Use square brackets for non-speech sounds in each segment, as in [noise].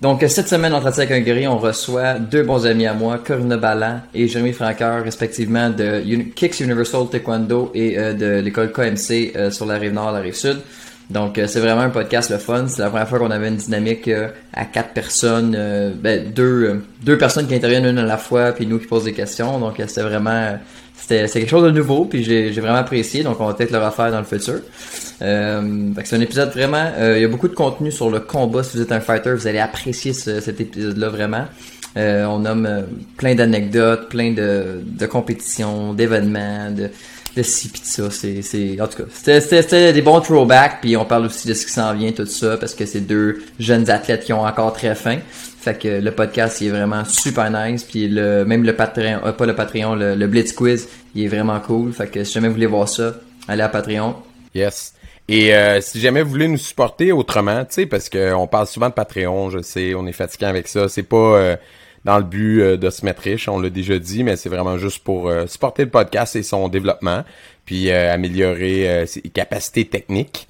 Donc, cette semaine, en avec un guerrier, on reçoit deux bons amis à moi, Corinne Ballan et Jérémy Franqueur, respectivement de Kicks Universal Taekwondo et euh, de l'école KMC euh, sur la rive nord, la rive sud. Donc, euh, c'est vraiment un podcast le fun. C'est la première fois qu'on avait une dynamique à quatre personnes, ben, deux, deux personnes qui interviennent une à la fois, puis nous qui posent des questions. Donc, c'était vraiment c'était quelque chose de nouveau, puis j'ai vraiment apprécié, donc on va peut-être le refaire dans le futur. Euh, c'est un épisode vraiment, euh, il y a beaucoup de contenu sur le combat. Si vous êtes un fighter, vous allez apprécier cet épisode-là vraiment. Euh, on nomme plein d'anecdotes, plein de, compétitions, d'événements, de, de ci pis de ça. C'est, en tout cas, c'était, des bons throwbacks, puis on parle aussi de ce qui s'en vient, tout ça, parce que c'est deux jeunes athlètes qui ont encore très faim. Fait que le podcast, il est vraiment super nice. Puis le, même le Patreon, euh, pas le Patreon, le, Blitz Quiz, il est vraiment cool. Fait que si jamais vous voulez voir ça, allez à Patreon. Yes. Et euh, si jamais vous voulez nous supporter autrement, tu sais, parce qu'on parle souvent de Patreon, je sais, on est fatigué avec ça. C'est pas euh, dans le but de se mettre riche, on l'a déjà dit, mais c'est vraiment juste pour supporter le podcast et son développement, puis améliorer ses capacités techniques,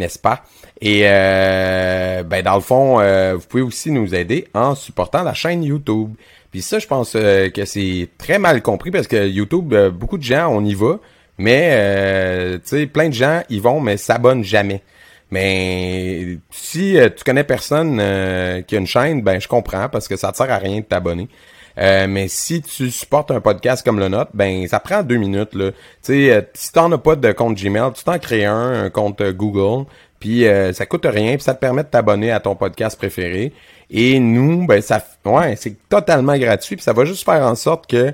n'est-ce pas? Et euh, ben dans le fond, euh, vous pouvez aussi nous aider en supportant la chaîne YouTube. Puis ça, je pense euh, que c'est très mal compris parce que YouTube, beaucoup de gens, on y va, mais tu sais, plein de gens y vont, mais s'abonnent jamais. Mais si tu connais personne qui a une chaîne, ben je comprends parce que ça te sert à rien de t'abonner. Mais si tu supportes un podcast comme le nôtre, ben ça prend deux minutes là. Tu sais, si t'en as pas de compte Gmail, tu t'en crées un, un compte Google, puis euh, ça coûte rien, puis ça te permet de t'abonner à ton podcast préféré. Et nous, ben ça, ouais, c'est totalement gratuit, puis ça va juste faire en sorte que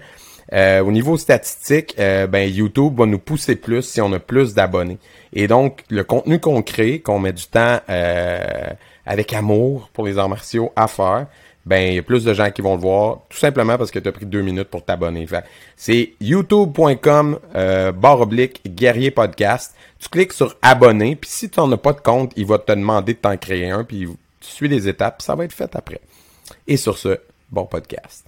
euh, au niveau statistique, euh, ben YouTube va nous pousser plus si on a plus d'abonnés. Et donc le contenu qu'on crée, qu'on met du temps avec amour pour les arts martiaux à faire, ben il y a plus de gens qui vont le voir, tout simplement parce que tu as pris deux minutes pour t'abonner. C'est youtube.com barre oblique guerrier podcast. Tu cliques sur abonner, puis si tu n'en as pas de compte, il va te demander de t'en créer un, puis tu suis les étapes, ça va être fait après. Et sur ce, bon podcast.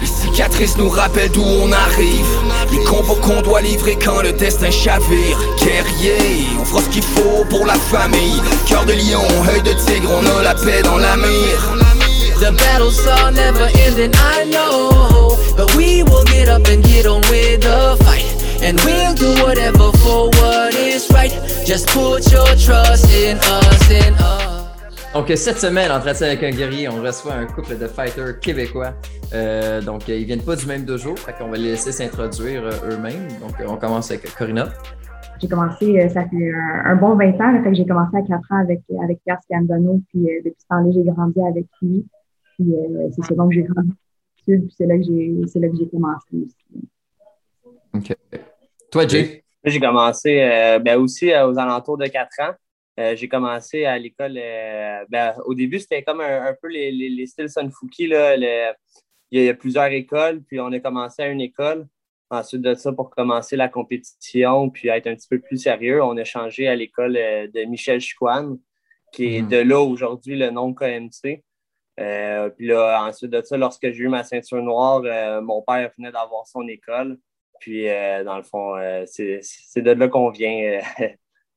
Les cicatrices nous rappellent d'où on arrive Les combos qu'on doit livrer quand le destin chavire Guerrier, on fera ce qu'il faut pour la famille Cœur de lion, œil de tigre, on a la paix dans la mire The battles are never ending, I know But we will get up and get on with the fight And we'll do whatever for what is right Just put your trust in us, in us donc cette semaine, en train avec un guerrier, on reçoit un couple de fighters québécois. Euh, donc ils viennent pas du même dojo, fait qu'on va les laisser s'introduire euh, eux-mêmes. Donc on commence avec Corina. J'ai commencé, euh, ça fait un, bon 20 ans, fait que j'ai commencé à 4 ans avec, avec Pierre Scandano, puis depuis ce temps-là, j'ai grandi avec lui. Puis euh, c'est ça, donc j'ai grandi puis c'est là que j'ai c'est là que j'ai commencé aussi. OK. Toi, Jay? J'ai commencé euh, ben aussi euh, aux alentours de 4 ans. j'ai commencé à l'école. Ben, au début, c'était comme un, peu les, les, styles Sunfuki. Là, il, y a, plusieurs écoles, puis on a commencé à une école. Ensuite de ça, pour commencer la compétition, puis être un petit peu plus sérieux, on a changé à l'école de Michel Chiquan, qui est mm-hmm. de là aujourd'hui le nom KMC. Euh, puis là, ensuite de ça, lorsque j'ai eu ma ceinture noire, euh, mon père venait d'avoir son école. Puis, euh, dans le fond, c'est de là qu'on vient,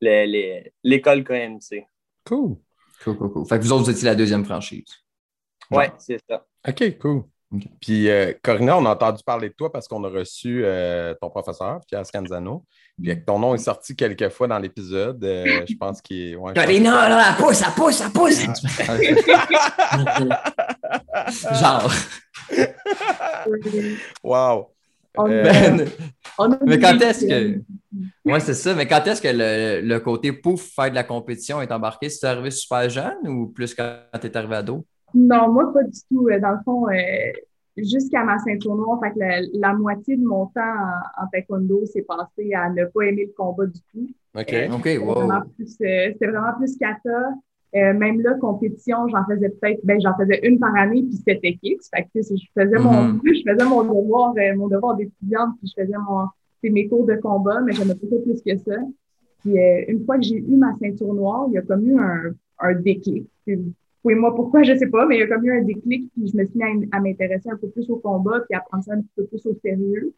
[laughs] l'école KMC. Cool. Cool, cool, cool. Fait que vous autres, vous étiez la deuxième franchise. Oui, c'est ça. OK, cool. Puis, euh, Corina, on a entendu parler de toi parce qu'on a reçu euh, ton professeur, Pierre Scanzano. Ton nom est sorti quelques fois dans l'épisode. Euh, [laughs] je pense qu'il est. Ouais, Corina, là, elle pousse, elle pousse, elle pousse! [laughs] Genre. wow! Ben, mais quand est-ce que. Oui, c'est ça. Mais quand est-ce que le, le, côté pouf, faire de la compétition est embarqué? C'est arrivé super jeune ou plus quand tu es arrivé ado? Non, moi, pas du tout. Euh, dans le fond, euh, jusqu'à ma ceinture noire, fait que la, moitié de mon temps en, taekwondo s'est passé à ne pas aimer le combat du tout. OK, euh, OK, wow. C'était vraiment plus kata. Euh, même là, compétition, j'en faisais peut-être, ben, j'en faisais une par année, puis c'était Kicks. Fait que, je faisais mon, Mhm. [laughs] je faisais mon devoir, euh, mon devoir d'étudiante, puis je faisais mon, c'est mes cours de combat, mais j'aimais pas plus que ça. Puis, euh, une fois que j'ai eu ma ceinture noire, il y a comme eu un, un déclic. Oui, moi, pourquoi, je sais pas, mais il y a comme eu un déclic, puis je me suis mis à, m'intéresser un peu plus au combat, puis à prendre ça un petit peu plus au sérieux.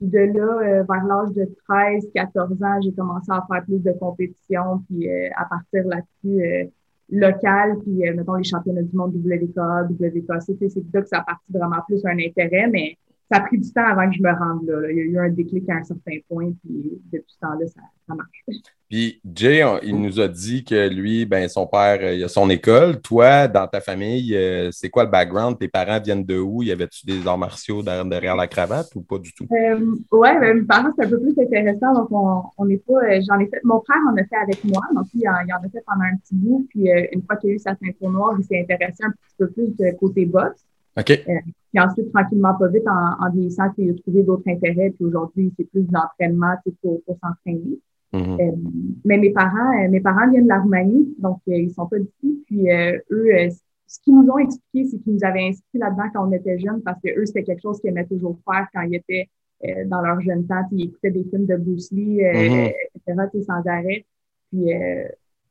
De là, euh, vers l'âge de 13, 14 ans, j'ai commencé à faire plus de compétitions, puis euh, à partir là-dessus, euh, local, puis euh, mettons les championnats du monde WKA, WKC, c'est là que ça a parti vraiment plus un intérêt, mais ça a pris du temps avant que je me rende là. là. Il y a eu un déclic à un certain point, puis depuis ce temps-là, ça, ça marche. Puis Jay, il nous a dit que lui, ben son père, euh, il a son école. Toi, dans ta famille, euh, c'est quoi le background? Tes parents viennent de où? Y avait-tu des arts martiaux derrière, derrière la cravate ou pas du tout? Euh, ouais, ben, mes parents, c'est un peu plus intéressant. Donc, on, on n'est pas, j'en ai fait, mon frère en a fait avec moi. Donc, il en, il en a fait pendant un petit bout. Puis, une fois qu'il a eu sa ceinture noire, il s'est intéressé un petit peu plus de côté boxe. OK. Puis ensuite, tranquillement, pas vite, en, en vieillissant, il a trouvé d'autres intérêts. Puis aujourd'hui, c'est plus d'entraînement tu sais, pour, pour s'entraîner. Mhm. Euh, mais mes parents, euh, mes parents viennent de la Roumanie, donc euh, ils sont pas d'ici. Puis euh, eux, euh, ce qu'ils nous ont expliqué, c'est qu'ils nous avaient inscrits là-dedans quand on était jeunes, parce que eux, c'était quelque chose qu'ils aimaient toujours faire quand ils étaient euh, dans leur jeune temps. Puis Ils écoutaient des films de Bruce Lee, euh, Mhm. etc., sans arrêt. Puis euh,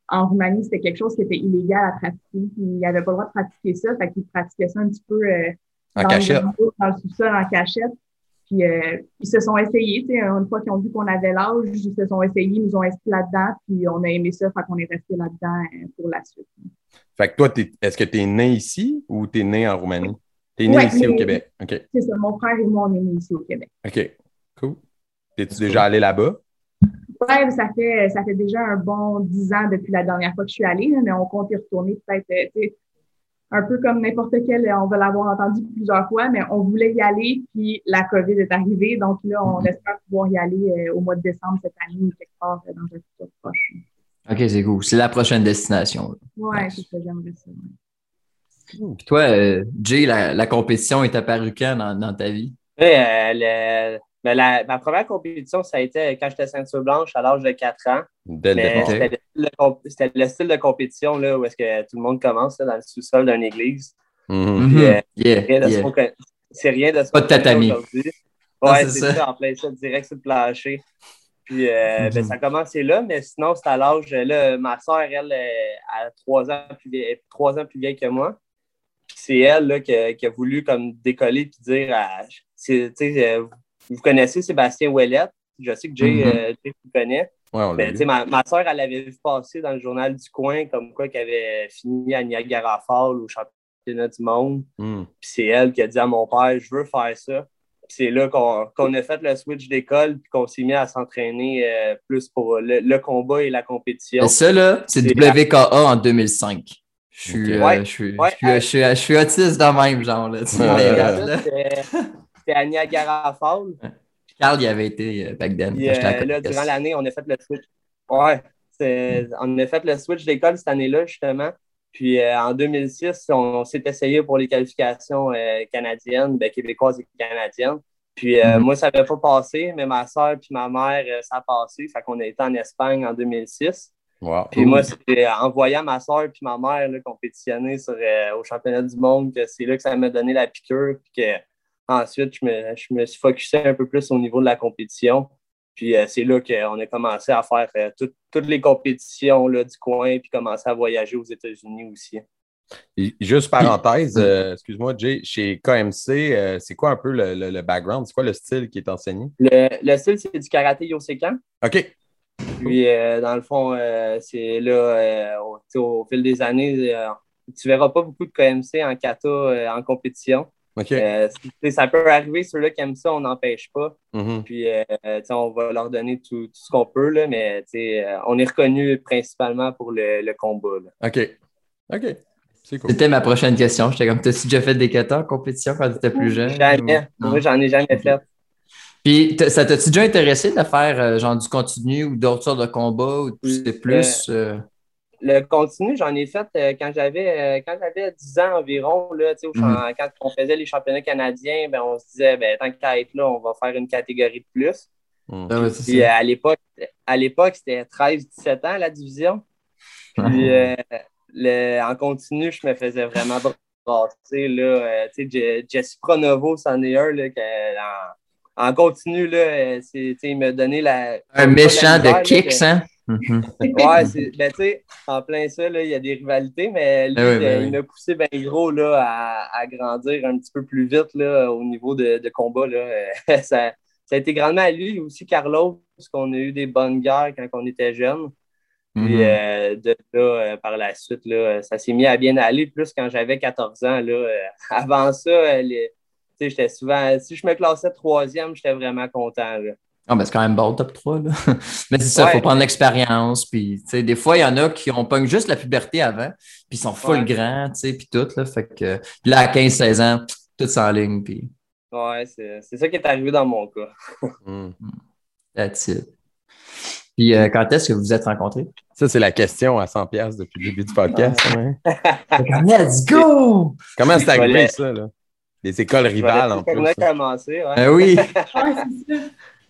en Roumanie, c'était quelque chose qui était illégal à pratiquer. Puis ils n'avaient pas le droit de pratiquer ça, fait qu'ils pratiquaient ça un petit peu euh, En dans cachette. le, bureau, dans le sous-sol en cachette. Puis euh, ils se sont essayés, tu sais, une fois qu'ils ont vu qu'on avait l'âge, ils se sont essayés, ils nous ont inscrits là-dedans, puis on a aimé ça, fait qu'on est resté là-dedans euh, pour la suite. Fait que toi, est-ce que tu es né ici ou tu es né en Roumanie? Tu es né Ouais, ici au Québec. OK. C'est ça, mon frère et moi, on est nés ici au Québec. OK. Cool. T'es-tu déjà allé là-bas? Ouais, ça fait, ça fait déjà un bon dix ans depuis la dernière fois que je suis allée, là, mais on compte y retourner peut-être, euh, tu sais, un peu comme n'importe quel, on va l'avoir entendu plusieurs fois, mais on voulait y aller, puis la COVID est arrivée, donc là, on Mhm. espère pouvoir y aller euh, au mois de décembre cette année ou quelque part euh, dans un futur proche. Ok, c'est cool. C'est la prochaine destination. Ouais, c'est ça, j'aimerais ça. ouais. Puis toi, euh, Jay, la, la compétition est apparue quand dans, dans ta vie? Ouais, euh, le- ben, la- ma première compétition, ça a été quand j'étais ceinture blanche à l'âge de 4 ans. Mais c'était le, style de comp- c'était le style de compétition là, où est-ce que tout le monde commence là, dans le sous-sol d'une église. Mhm. Puis, euh, Yeah, rien de yeah. ce qu'on conna- C'est rien de ce Pas de qu'on connaît tatami. aujourd'hui. Non, Ouais, c'est ça. ça. en plein ça, direct sur le plancher. Puis euh, Mhm. ben, ça a commencé là, mais sinon, c'est à l'âge. Là, ma soeur, elle, euh, a trois ans plus vieille, trois ans plus vieille que moi. Puis c'est elle là, qui, a, qui a voulu comme décoller puis dire à, vous connaissez Sébastien Ouellette? Je sais que Jay, euh, Jay vous connaît. Ouais, on Ben, ma, ma soeur, elle avait vu passer dans le journal du coin comme quoi qu'elle avait fini à Niagara Falls au championnat du monde. Mhm. Puis c'est elle qui a dit à mon père, je veux faire ça. Puis c'est là qu'on a fait le switch d'école puis qu'on s'est mis à s'entraîner euh, plus pour le, le combat et la compétition. Mais ça, là, c'est WKA en 2005. Je suis, euh, Ouais. je suis, Ouais. je suis, je suis, je suis autiste de même, genre. Tu Ouais, là. C'était c'était à Niagara Falls. Carl, il avait été euh, back then. Puis euh, là, durant l'année, on a fait le switch. Ouais, on a fait le switch d'école cette année-là, justement. Puis euh, en 2006, on, on s'est essayé pour les qualifications euh, canadiennes, ben, québécoises et canadiennes. Puis euh, Mhm. moi, ça n'avait pas passé, mais ma soeur puis ma mère, ça a passé. Fait qu'on a été en Espagne en 2006. Wow. Puis moi, c'est en voyant ma soeur puis ma mère là, compétitionner sur, au championnat du monde que c'est là que ça m'a donné la piqûre. Puis que ensuite, je me, je me suis focusé un peu plus au niveau de la compétition. Puis euh, c'est là qu'on a commencé à faire euh, tout- toutes les compétitions là, du coin, puis commencer à voyager aux États-Unis aussi. Et Juste parenthèse, euh, excuse-moi, Jay, chez KMC, c'est quoi un peu le, le- le background? C'est quoi le style qui est enseigné? Le, le style, c'est du karaté Yosekan. OK. Puis, dans le fond, c'est là, au, au fil des années, tu verras pas beaucoup de KMC en kata en compétition. OK. Euh, ça peut arriver, ceux-là qui aiment ça, on n'empêche pas. Mhm. Puis, euh, tu sais, on va leur donner tout, tout ce qu'on peut, là, mais tu sais, euh, on est reconnu principalement pour le, le combat. là. OK. OK. C'est cool. C'était ma prochaine question. J'étais comme, t'as-tu déjà fait des katas en compétition quand tu étais plus jeune? Jamais. Ou-? Moi, j'en ai jamais fait. Puis, ça t'a-tu déjà intéressé de faire euh, genre du continu ou d'autres sortes de combats ou tu sais plus? Le continu, j'en ai fait euh, quand j'avais euh, quand j'avais 10 ans environ. Là, au Mhm. Quand on faisait les championnats canadiens, ben, on se disait, ben, tant qu'à être là, on va faire une catégorie de plus. Mhm. ah Puis euh, à l'époque, à l'époque, c'était 13-17 ans la division. Puis euh, en continu, je me faisais vraiment brasser. Là, euh, Jesse Pronovo, c'en est un. Là, en, continu, là, il m'a donné la. Un méchant de kicks, hein? Mhm. [laughs] ouais, [laughs] ben, tu sais, en plein ça, il y a des rivalités, mais lui, ah ben il m'a poussé bien gros là, à, à, grandir un petit peu plus vite là, au niveau de, de combat. Là. [laughs] ça, ça a été grandement à lui, aussi Carlos, parce qu'on a eu des bonnes guerres quand on était jeunes. Puis mhm. euh, de là, euh, par la suite, là, ça s'est mis à bien aller, plus quand j'avais 14 ans. Là, euh, avant ça, j'étais souvent. Si je me classais troisième, j'étais vraiment content. Là. Ah, ben c'est quand même bon, top 3. Là. [laughs] Mais c'est ça, il faut prendre l'expérience. Puis, des fois, il y en a qui ont pas juste la puberté avant, puis ils sont full grands, puis tout. Là, fait que, puis là, à 15-16 ans, tout en ligne. Puis... Ouais, c'est ça qui est arrivé dans mon cas. [laughs] mm. That's it. Puis, euh, quand est-ce que vous vous êtes rencontrés? Ça, c'est la question à 100$ depuis le début du podcast. [laughs] Let's go! Comment c'est arrivé, ça, là? Les écoles rivales, en plus. On a commencé, ouais. Ben oui.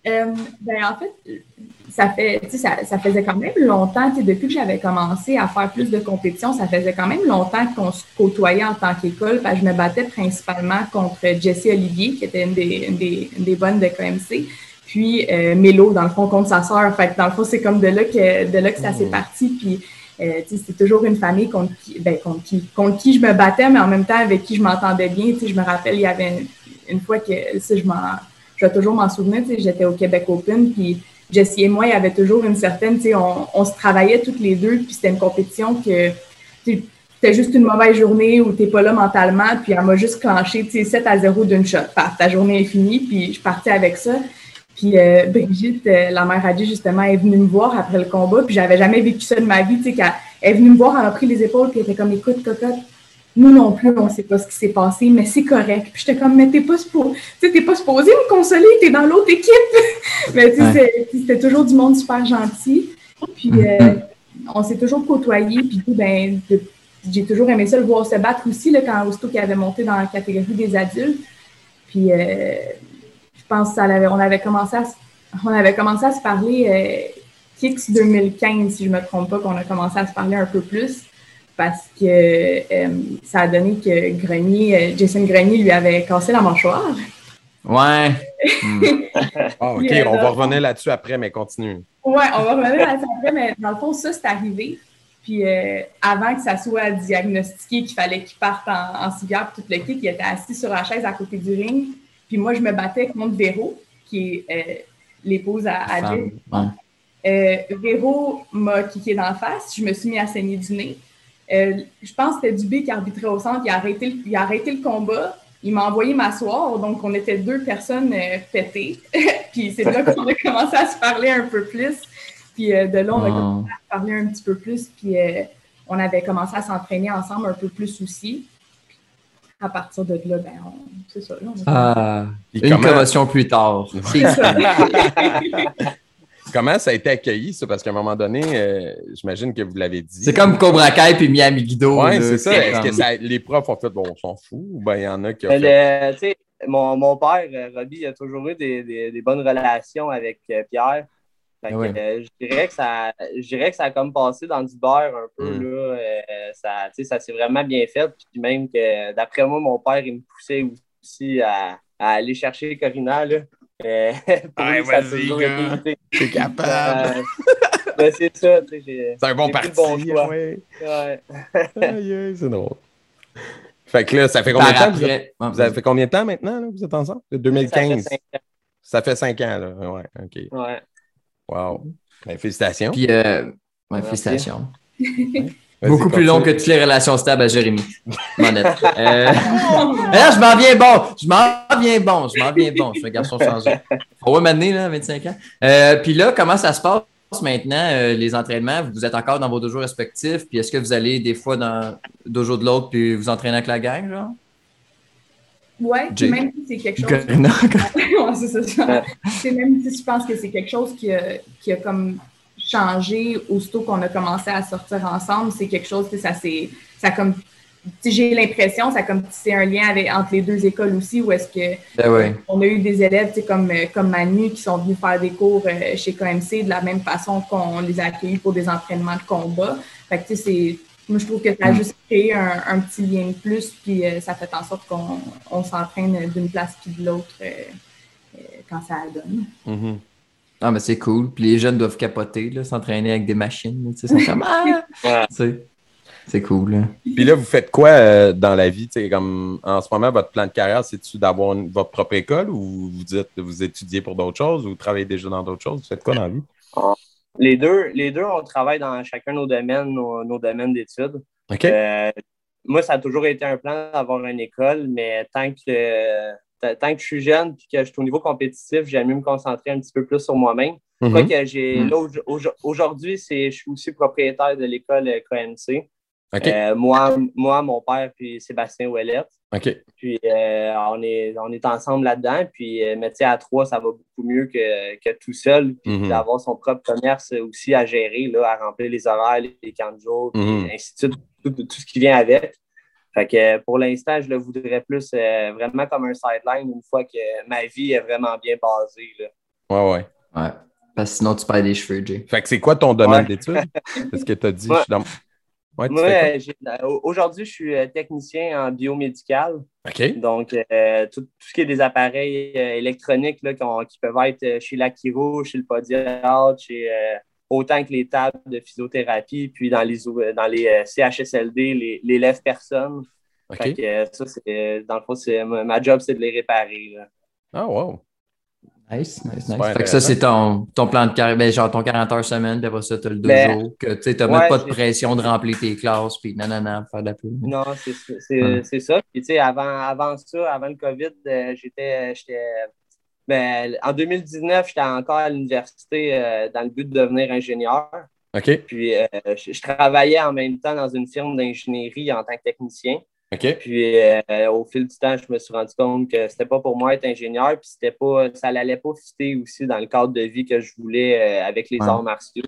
Euh, ben, en fait, ça, fait, ça, ça faisait quand même longtemps, depuis que j'avais commencé à faire plus de compétitions, ça faisait quand même longtemps qu'on se côtoyait en tant qu'école. Je me battais principalement contre Jessie Olivier, qui était une des, des, bonnes de KMC, puis euh, Mélo, dans le fond, contre sa sœur. Fait dans le fond, c'est comme de là que, de là que ça s'est mmh. parti. Puis, euh, c'est toujours une famille contre qui, ben, contre, qui, contre qui je me battais, mais en même temps avec qui je m'entendais bien. Je me rappelle, il y avait une, fois que je m'en je vais toujours m'en souvenir, j'étais au Québec Open, puis Jessie et moi, il y avait toujours une certaine, on, on se travaillait toutes les deux, puis c'était une compétition que c'était juste une mauvaise journée où tu n'es pas là mentalement, puis elle m'a juste clenché 7 à 0 d'une shot. ta journée est finie, puis je partais avec ça. Puis euh, Brigitte, euh, la mère Adi, justement, est venue me voir après le combat, puis j'avais jamais vécu ça de ma vie. tu sais, Elle est venue me voir, elle m'a pris les épaules, puis elle était comme, écoute, cocotte, nous non plus, on ne sait pas ce qui s'est passé, mais c'est correct. Puis j'étais comme, mais t'es pas, pas supposé me consoler, t'es dans l'autre équipe. [laughs] mais tu sais, c'était toujours du monde super gentil. Puis euh, on s'est toujours côtoyés. Puis ben, j'ai toujours aimé ça, le voir se battre aussi, là, quand Augusto qui avait monté dans la catégorie des adultes. Puis euh, je pense qu'on avait, on avait commencé à, on avait commencé à se parler euh, Kicks 2015, si je ne me trompe pas, qu'on a commencé à se parler un peu plus parce que euh, ça a donné que Grenier, euh, Jason Grenier lui avait cassé la mâchoire. Ouais. [laughs] Ah, OK, on va revenir là-dessus après, mais continue. Ouais, on va revenir là-dessus après, mais dans le fond, ça, c'est arrivé. Puis euh, avant que ça soit diagnostiqué qu'il fallait qu'il parte en, en cigare, tout le kit, il était assis sur la chaise à côté du ring. Puis moi, je me battais contre Véro, qui est l'épouse à, à Véro m'a kické d'en face. Je me suis mis à saigner du nez. Euh, je pense que c'était Dubé qui arbitrait au centre. Il a arrêté, il a arrêté le combat. Il m'a envoyé m'asseoir. Donc, on était deux personnes euh, pétées. [laughs] puis c'est là qu'on a [laughs] commencé à se parler un peu plus. Puis euh, de là, on a commencé à se parler un petit peu plus. Puis on avait commencé à s'entraîner ensemble un peu plus aussi. À partir de là, ben, c'est ça. ah, une commotion plus tard. C'est ça. [laughs] Comment ça a été accueilli, ça? Parce qu'à un moment donné, euh, j'imagine que vous l'avez dit. C'est comme Cobra Kai puis Miami Guido. Oui, c'est ça. Est-ce que les profs ont fait, bon, on s'en fout, ou bien il y en a qui ont fait... mon, mon père, euh, Robbie, a toujours eu des, des, bonnes relations avec euh, Pierre. Fait que, je, dirais que ça, je dirais que ça a comme passé dans du beurre un peu. Mm. Là, ça, ça s'est vraiment bien fait. Puis même que, d'après moi, mon père, il me poussait aussi à, à aller chercher Corina. Là. Euh, [laughs] ah, vas-y, T'es capable. Euh, c'est ça. C'est un bon parti. Bon ouais. ouais. [laughs] c'est drôle. Fait que là, ça fait combien de temps? Vous, vous avez fait combien de temps maintenant, là, vous êtes ensemble? 2015. Ça fait 5 ans. là. Ouais, OK. Ouais. Wow. Ben, félicitations. Puis, euh, ouais, félicitations. Beaucoup plus long que toutes les relations stables à Jérémy. Monette. [laughs] Euh... je m'en viens bon. Je m'en viens bon. Je m'en viens bon. Je suis un garçon changé. Faut m'amener, là, 25 ans. Euh, puis là, comment ça se passe maintenant, euh, les entraînements? Vous êtes encore dans vos dojos respectifs. Puis est-ce que vous allez des fois dans le dojo de l'autre puis vous entraînez avec la gang, genre? Oui, même si c'est quelque chose. [laughs] ouais, c'est ça. C'est même si je pense que c'est quelque chose qui a, qui a comme changé aussitôt qu'on a commencé à sortir ensemble. C'est quelque chose que ça c'est ça comme j'ai l'impression, ça comme c'est un lien avec, entre les deux écoles aussi, où est-ce que ben on a eu des élèves comme, comme Manu qui sont venus faire des cours euh, chez KMC de la même façon qu'on les a accueillis pour des entraînements de combat. Fait que c'est moi, je trouve que ça a juste créé un, petit lien de plus, puis ça fait en sorte qu'on s'entraîne d'une place puis de l'autre quand ça donne. Mm-hmm. Ah, mais c'est cool. Puis les jeunes doivent capoter, s'entraîner avec des machines. C'est comme ah! C'est cool. Là. Puis là, vous faites quoi euh, dans la vie? Comme en ce moment, votre plan de carrière, c'est-tu d'avoir votre propre école ou vous dites vous étudiez pour d'autres choses ou vous travaillez déjà dans d'autres choses? Vous faites quoi dans la vie? Les deux, les deux, on travaille dans chacun nos domaines, nos, domaines d'études. OK. Euh, moi, ça a toujours été un plan d'avoir une école, mais tant que tant que je suis jeune et que je suis au niveau compétitif, j'aime mieux me concentrer un petit peu plus sur moi-même. Mm que j'ai mm. aujourd'hui, je suis aussi propriétaire de l'école KMC. Euh, moi, moi, mon père, puis Sébastien Ouellette. Puis euh, on, est, on est ensemble là-dedans. Puis, euh, mais à trois, ça va beaucoup mieux que, que tout seul. Puis mhm. d'avoir son propre commerce aussi à gérer, là, à remplir les horaires, les camps de jour, mhm. ainsi de suite, tout, tout, ce qui vient avec. Fait que pour l'instant, je le voudrais plus vraiment comme un sideline une fois que ma vie est vraiment bien basée. Là. Ouais, ouais. Ouais. Parce que sinon, tu perds des cheveux, Jay. Fait que c'est quoi ton domaine d'études? C'est ce que tu as dit. dans... Moi, euh, aujourd'hui, je suis euh, technicien en biomédical. OK. Donc, euh, tout, ce qui est des appareils électroniques là, qui, peuvent être chez l'Akiro, chez le podiatre, chez, autant que les tables de physiothérapie, puis dans les, dans les CHSLD, les, les lèvres-personnes. OK. ça, c'est, dans le fond, ma job, c'est de les réparer. Ah, wow. Nice, nice, nice. Fait que ça, c'est ton, ton, plan de carrière, ben, genre ton 40 heures semaine, puis après ça, tu as le deux ben, jours, que tu n'as même pas de pression de remplir tes classes, puis non, non, non, faire de la pub. Non, c'est ça. Puis, tu sais, avant, avant ça, avant le COVID, euh, j'étais. Ben, en 2019, j'étais encore à l'université euh, dans le but de devenir ingénieur. OK. Puis, euh, je, travaillais en même temps dans une firme d'ingénierie en tant que technicien. Puis euh, au fil du temps, je me suis rendu compte que c'était pas pour moi être ingénieur, puis c'était pas, ça n'allait pas fitter aussi dans le cadre de vie que je voulais avec les arts martiaux.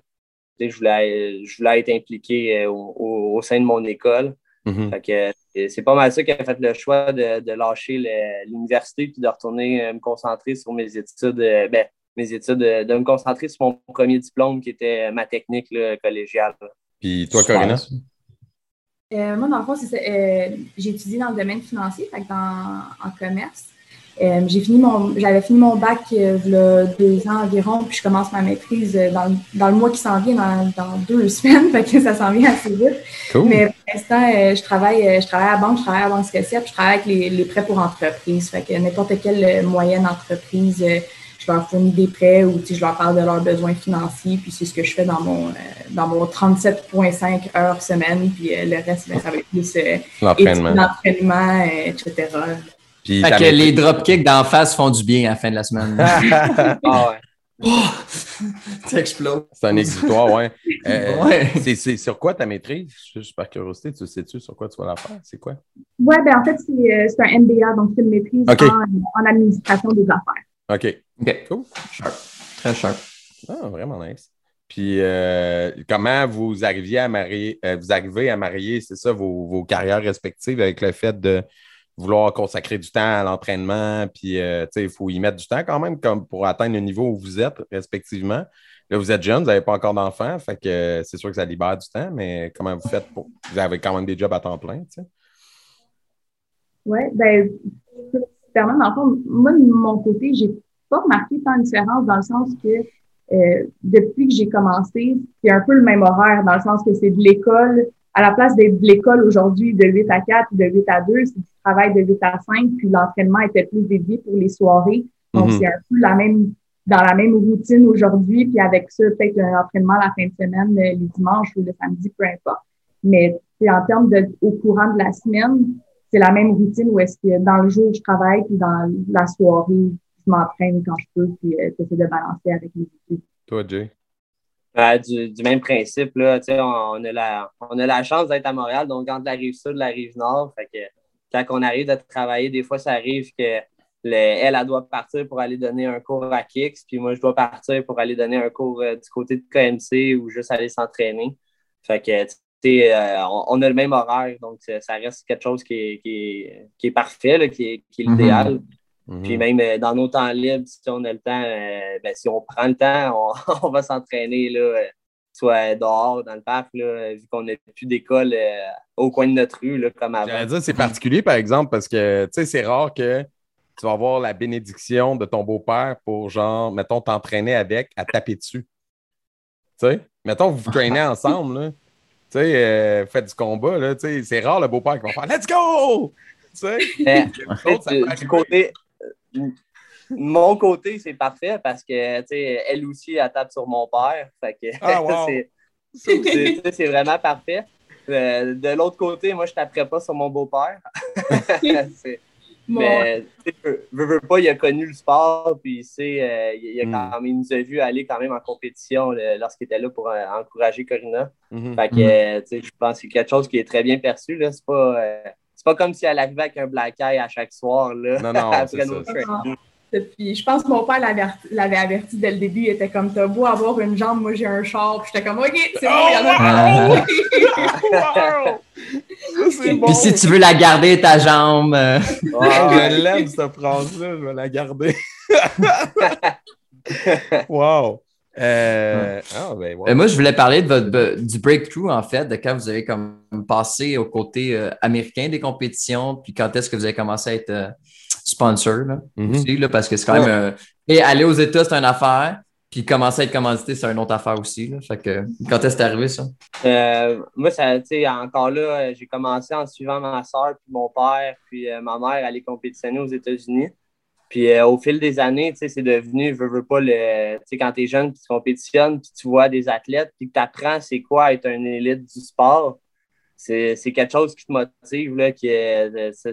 Je voulais, je voulais être impliqué au, sein de mon école. Mm-hmm. c'est pas mal ça qui a fait le choix de, lâcher l'université puis de retourner me concentrer sur mes études, ben, mes études, de me concentrer sur mon premier diplôme qui était ma technique collégiale. Puis toi, Corinna? Euh, moi, dans le fond, euh, j'ai étudié dans le domaine financier, fait en commerce. Euh, j'ai fini mon, j'avais fini mon bac il y a deux ans environ, puis je commence ma maîtrise dans, dans le mois qui s'en vient, dans, dans, deux [laughs] semaines, fait que ça s'en vient assez vite. Mais pour l'instant, je travaille, je travaille à la banque, je travaille à la banque Scotia, puis je travaille avec les, les prêts pour entreprise. Fait que n'importe quelle moyenne entreprise je leur fournis des prêts ou je leur parle de leurs besoins financiers. Puis c'est ce que je fais dans mon, euh, dans mon 37,5 heures semaine. Puis euh, le reste, ben, ça va être plus euh, l'entraînement, etc. Puis fait que les dropkicks d'en face font du bien à la fin de la semaine. [laughs] ah ouais. [laughs] Oh! exploses. C'est un exutoire, ouais. [laughs] ouais. C'est sur quoi ta maîtrise? Juste par curiosité, tu sais-tu sur quoi tu vas la faire? C'est quoi? Oui, ben en fait, c'est un MBA, donc c'est une maîtrise en, administration des affaires. OK. OK. Cool. Sharp. Très sharp. Ah, vraiment nice. Puis, euh, comment vous arriviez à marier, euh, vous arrivez à marier, c'est ça, vos, carrières respectives avec le fait de vouloir consacrer du temps à l'entraînement, puis, euh, il faut y mettre du temps quand même comme pour atteindre le niveau où vous êtes respectivement. Là, vous êtes jeune, vous n'avez pas encore d'enfants, fait que c'est sûr que ça libère du temps, mais comment vous faites pour. Vous avez quand même des jobs à temps plein, tu sais? Oui, ben, dans le moi, de mon côté, j'ai pas remarqué tant de différence dans le sens que euh, depuis que j'ai commencé, c'est un peu le même horaire, dans le sens que c'est de l'école, à la place de l'école aujourd'hui de 8 à 4 ou de 8 à 2, c'est du travail de 8 à 5, puis l'entraînement était plus dédié pour les soirées. Donc, mm-hmm. c'est un peu la même, dans la même routine aujourd'hui, puis avec ça, peut-être un entraînement la fin de semaine, les dimanches ou le samedi, peu importe. Mais c'est en termes de, au courant de la semaine, c'est la même routine où est-ce que dans le jour, je travaille, puis dans la soirée, je m'entraîne quand je peux, puis euh, j'essaie de balancer avec les études. Toi, Jay? Du, même principe, là, on, a la, on a la chance d'être à Montréal, donc entre la rive sud et la rive nord, fait que quand on arrive de travailler, des fois, ça arrive que elle, elle doit partir pour aller donner un cours à Kix, puis moi, je dois partir pour aller donner un cours euh, du côté de KMC ou juste aller s'entraîner. Fait que, euh, on, a le même horaire, donc ça reste quelque chose qui est, qui parfait, qui est, qui est mm-hmm. l'idéal. Mhm. Puis même euh, dans nos temps libres, si on a le temps, euh, ben, si on prend le temps, on, [laughs] va s'entraîner là, soit dehors dans le parc, là, vu qu'on n'a plus d'école au coin de notre rue, là, comme avant. J'allais dire, c'est particulier, par exemple, parce que, c'est rare que tu vas avoir la bénédiction de ton beau-père pour, genre, mettons, t'entraîner avec à taper dessus. Tu sais, mettons, vous vous traînez [laughs] ensemble, là. Tu sais, euh, faites du combat, là. C'est rare le beau-père qui va faire Let's go! Tu sais, [laughs] eh, du côté, mon côté, c'est parfait parce que, tu sais, elle aussi, elle tape sur mon père. Fait que, ah, [laughs] wow. c'est vraiment parfait. Euh, de l'autre côté, moi, je ne taperais pas sur mon beau-père. [laughs] Mais, veux, veux pas, il a connu le sport, puis il, sait, euh, il, a hmm. quand même, nous a vu aller quand même en compétition lorsqu'il était là pour euh, encourager Corina. Hmm. Fait que, hmm. je pense que c'est quelque chose qui est très bien perçu. Là. C'est pas, pas comme si elle arrivait avec un black eye à chaque soir. Là, non, non, [laughs] après nos puis je pense que mon père l'avait averti dès le début. Il était comme T'as beau avoir une jambe, moi j'ai un char. Puis j'étais comme OK, c'est bon, il y en a pas. [laughs] Puis si tu veux la garder, ta jambe. Euh, [laughs] oh, je l'aime cette phrase-là, je vais la garder. wow. Euh, ah, ben, wow. moi, je voulais parler de votre, du breakthrough, en fait, de quand vous avez comme passé au côté euh, américain des compétitions, puis quand est-ce que vous avez commencé à être sponsor, là, mhm. aussi, là, parce que c'est quand même. Euh, et aller aux États, c'est une affaire. Puis commencer à être commandité, c'est une autre affaire aussi. Là. Fait que, quand est-ce que c'est arrivé, ça? Euh, moi, ça, encore là, j'ai commencé en suivant ma soeur, puis mon père, puis euh, ma mère aller compétitionner aux États-Unis. Puis au fil des années, c'est devenu, veux, veux pas, le, quand tu es jeune, puis tu compétitionnes, puis tu vois des athlètes, puis que tu apprends c'est quoi être un élite du sport, c'est quelque chose qui te motive, là, qui,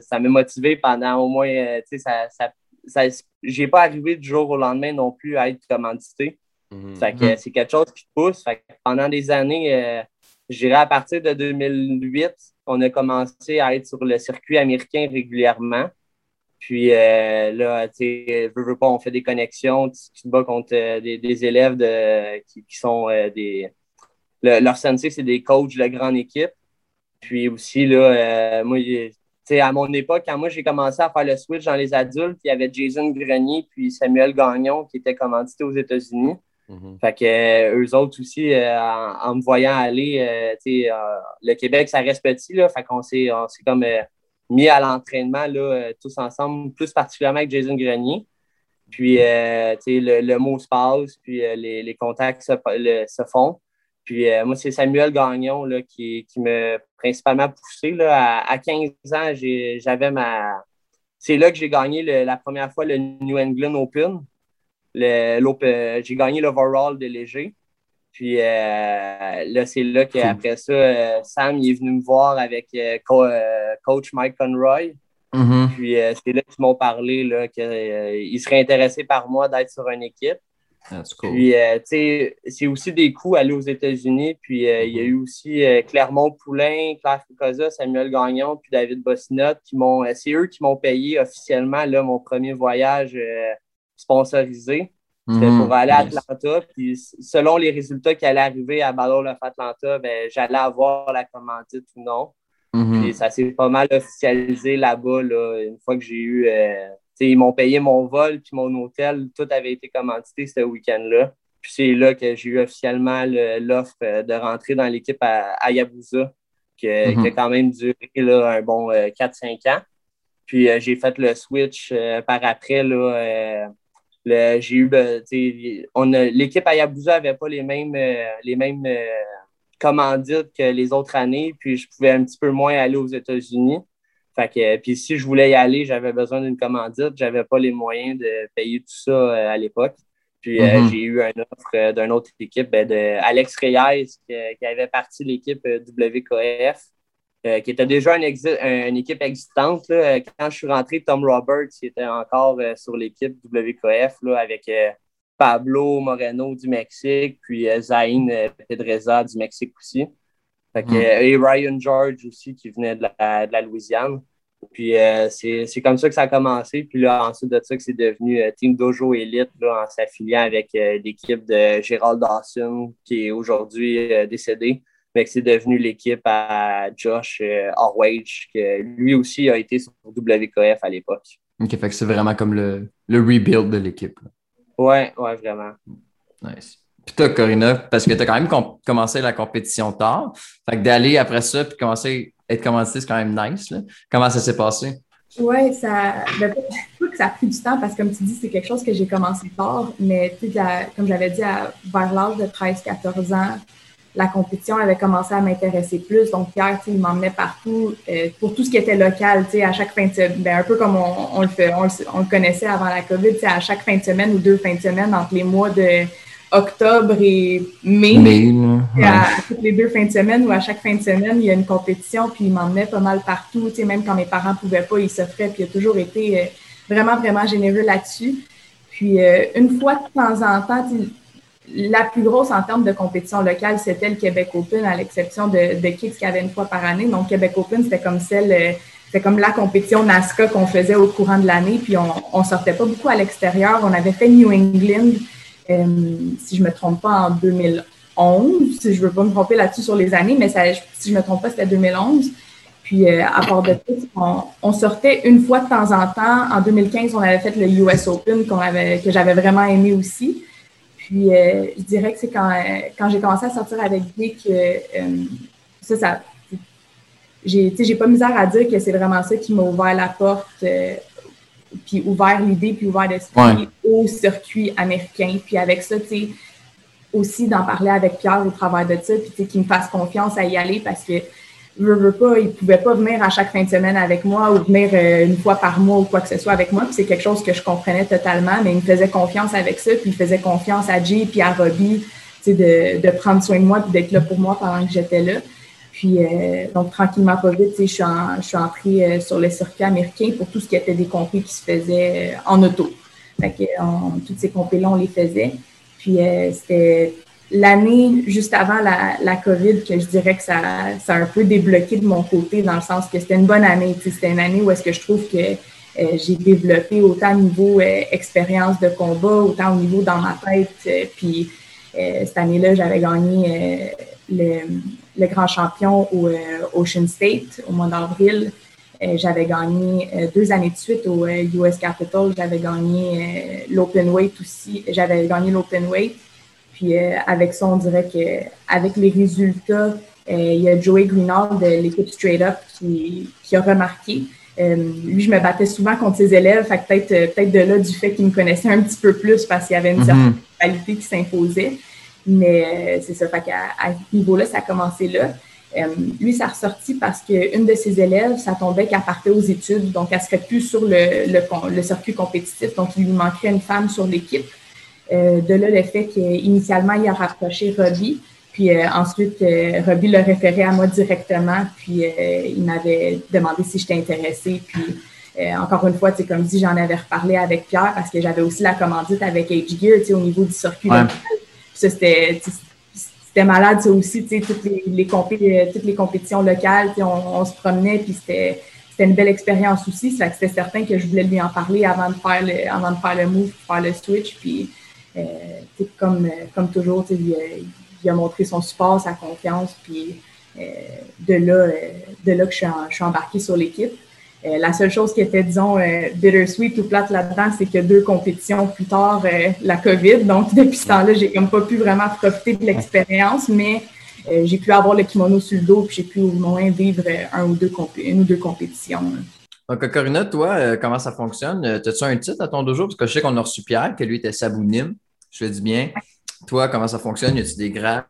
ça m'a motivé pendant au moins, euh, tu sais, ça, ça, ça j'ai pas arrivé du jour au lendemain non plus à être commandité. Mm-hmm. c'est quelque chose qui te pousse. pendant des années, euh, je dirais à partir de 2008, on a commencé à être sur le circuit américain régulièrement. Puis euh, là, tu sais, veux, veux pas, on fait des connexions, tu, te bats contre des, élèves de, qui, sont des. leur sensei, c'est des coachs de grande équipe. Puis aussi, là, euh, moi, à mon époque, quand moi j'ai commencé à faire le switch dans les adultes, il y avait Jason Grenier puis Samuel Gagnon qui étaient commandités aux États-Unis. Mm-hmm. Fait que euh, eux autres aussi, euh, en, me voyant aller, le Québec, ça reste petit, là. Fait qu'on s'est, comme mis à l'entraînement là, tous ensemble, plus particulièrement avec Jason Grenier. Puis, le, le, mot se passe, puis les, contacts se font. Puis euh, moi, c'est Samuel Gagnon là, qui, qui m'a principalement poussé. Là, à, 15 ans, j'avais ma. C'est là que j'ai gagné la première fois le New England Open. J'ai gagné l'overall de léger. Puis euh, là, c'est là qu'après ça, euh, Sam il est venu me voir avec coach Mike Conroy. Mm-hmm. Puis c'est là qu'ils m'ont parlé qu'il serait intéressé par moi d'être sur une équipe. Puis, euh, tu sais, c'est aussi des coups aller aux États-Unis. Puis, euh, il y a eu aussi euh, Clermont Poulain, Claire Fricosa, Samuel Gagnon, puis David Bossinot qui m'ont. c'est eux qui m'ont payé officiellement là, mon premier voyage sponsorisé. C'était mhm. pour aller à Atlanta. Puis, selon les résultats qui allaient arriver à Battle of Atlanta, ben, j'allais avoir la commandite ou non. Mhm. Puis, ça s'est pas mal officialisé là-bas, là, une fois que j'ai eu ils m'ont payé mon vol puis mon hôtel. Tout avait été commandité ce week-end-là. Puis c'est là que j'ai eu officiellement l'offre euh, de rentrer dans l'équipe à, à Yabusa, qui, mhm. a quand même duré là, un bon 4-5 euh, ans. Puis euh, j'ai fait le switch par après. Là, j'ai eu l'équipe à Yabusa n'avait pas les mêmes, les mêmes commandites que les autres années, puis je pouvais un petit peu moins aller aux États-Unis. Fait que, puis si je voulais y aller, j'avais besoin d'une commandite. J'avais pas les moyens de payer tout ça euh, à l'époque. Puis euh, mhm. j'ai eu une offre euh, d'une autre équipe, ben, de Alex Reyes, qui, avait parti l'équipe WKF, qui était déjà une, équipe existante. Quand je suis rentré, Tom Roberts était encore sur l'équipe WKF là, avec Pablo Moreno du Mexique, puis Zayn Pedreza du Mexique aussi. Fait que, mhm. Et Ryan George aussi qui venait de la, de la Louisiane. Puis euh, c'est comme ça que ça a commencé. Puis là, ensuite de ça, que c'est devenu euh, Team Dojo Elite là, en s'affiliant avec euh, l'équipe de Gérald Dawson, qui est aujourd'hui décédé. C'est devenu l'équipe à Josh Orwage, que lui aussi a été sur WKF à l'époque. OK, fait que c'est vraiment comme le, le rebuild de l'équipe. Ouais, ouais, vraiment. Nice. Puis toi, Corinna, parce que tu as quand même commencé la compétition tard. Fait que d'aller après ça puis commencer être commencé, c'est quand même nice. Comment ça s'est passé? Oui, ça. Ben, [laughs] que ça a pris du temps parce que, comme tu dis, c'est quelque chose que j'ai commencé tard, mais comme j'avais dit, vers l'âge de 13-14 ans, la compétition avait commencé à m'intéresser plus. Donc, Pierre, il m'emmenait partout euh, pour tout ce qui était local, à chaque fin de semaine, ben, un peu comme on, le fait, on, le connaissait avant la COVID, à chaque fin de semaine ou deux fins de semaine entre les mois de octobre et mai. à, toutes les deux fins de semaine ou à chaque fin de semaine, il y a une compétition, puis il m'emmenait pas mal partout. Même quand mes parents ne pouvaient pas, il s'offrait, puis il a toujours été euh, vraiment, vraiment généreux là-dessus. Puis euh, une fois de temps en temps, la plus grosse en termes de compétition locale, c'était le Québec Open, à l'exception de, de Kicks qui avait une fois par année. Donc, Québec Open, c'était comme celle, euh, c'était comme la compétition NASCA qu'on faisait au courant de l'année. Puis, on, on sortait pas beaucoup à l'extérieur. On avait fait New England, euh, si je me trompe pas, en 2011. Si je veux pas me tromper là-dessus sur les années, mais ça, si je me trompe pas, c'était 2011. Puis, euh, à part de tout, on, sortait une fois de temps en temps. En 2015, on avait fait le US Open qu'on avait, que j'avais vraiment aimé aussi. Puis, euh, je dirais que c'est quand, quand j'ai commencé à sortir avec lui que euh, ça, ça. J'ai, j'ai pas misère à dire que c'est vraiment ça qui m'a ouvert la porte, euh, puis ouvert l'idée, puis ouvert l'esprit au circuit américain. Puis avec ça, tu sais, aussi d'en parler avec Pierre au travers de ça, puis tu sais, qu'il me fasse confiance à y aller parce que veux, veux pas, il pouvait pas venir à chaque fin de semaine avec moi ou venir euh, une fois par mois ou quoi que ce soit avec moi. Puis c'est quelque chose que je comprenais totalement, mais il me faisait confiance avec ça, puis il faisait confiance à Jay puis à Robbie, tu sais, de, de prendre soin de moi puis d'être là pour moi pendant que j'étais là. Puis euh, donc tranquillement pas vite, tu sais, je suis, en, je suis entrée euh, sur le circuit américain pour tout ce qui était des compés qui se faisaient en auto. Fait que toutes ces compés-là, on les faisait. Puis c'était l'année juste avant la, la, COVID que je dirais que ça, ça, a un peu débloqué de mon côté dans le sens que c'était une bonne année. C'était une année où est-ce que je trouve que euh, j'ai développé autant au niveau euh, expérience de combat, autant au niveau dans ma tête. Euh, puis cette année-là, j'avais gagné le, le, grand champion au Ocean State au mois d'avril. j'avais gagné deux années de suite au US Capital. J'avais gagné l'Open Weight aussi. J'avais gagné l'Open Weight. Puis euh, avec ça, on dirait qu'avec les résultats, euh, il y a Joey Greenard de l'équipe Straight Up qui, qui a remarqué. Euh, lui, je me battais souvent contre ses élèves, fait peut-être peut-être de là du fait qu'il me connaissait un petit peu plus parce qu'il y avait une certaine mhm. qualité qui s'imposait. Mais c'est ça, fait qu'à à ce niveau-là, ça a commencé là. lui, ça a ressorti parce qu'une de ses élèves, ça tombait qu'elle partait aux études, donc elle serait plus sur le, le, le circuit compétitif, donc il lui manquerait une femme sur l'équipe. Euh, de là, le fait qu'initialement, il a rapproché Robbie. Puis euh, ensuite, euh, Robbie le référait à moi directement. Puis il m'avait demandé si j'étais intéressée. Puis encore une fois, comme dit, j'en avais reparlé avec Pierre parce que j'avais aussi la commandite avec H-Gear au niveau du circuit local. Ça, c'était c'était malade, ça aussi, toutes les, les, toutes les compétitions locales, on, se promenait, puis c'était une belle expérience aussi. Ça c'était certain que je voulais lui en parler avant de faire le, avant de faire le move, faire le switch. Puis euh, comme, euh, comme toujours, il, il, a montré son support, sa confiance, puis euh, de, là, de là que je suis, je suis embarquée sur l'équipe. la seule chose qui était, disons, bittersweet ou plate là-dedans, c'est que deux compétitions plus tard, la COVID. Donc, [laughs] depuis ce temps-là, j'ai comme pas pu vraiment profiter de l'expérience, mais j'ai pu avoir le kimono sur le dos, puis j'ai pu au moins vivre un ou deux une ou deux compétitions. Donc, Corinna, toi, comment ça fonctionne? As-tu un titre à ton dojo? Parce que je sais qu'on a reçu Pierre, que lui était Sabounim. Je le dis bien. Toi, comment ça fonctionne? Y a-t-il des grades?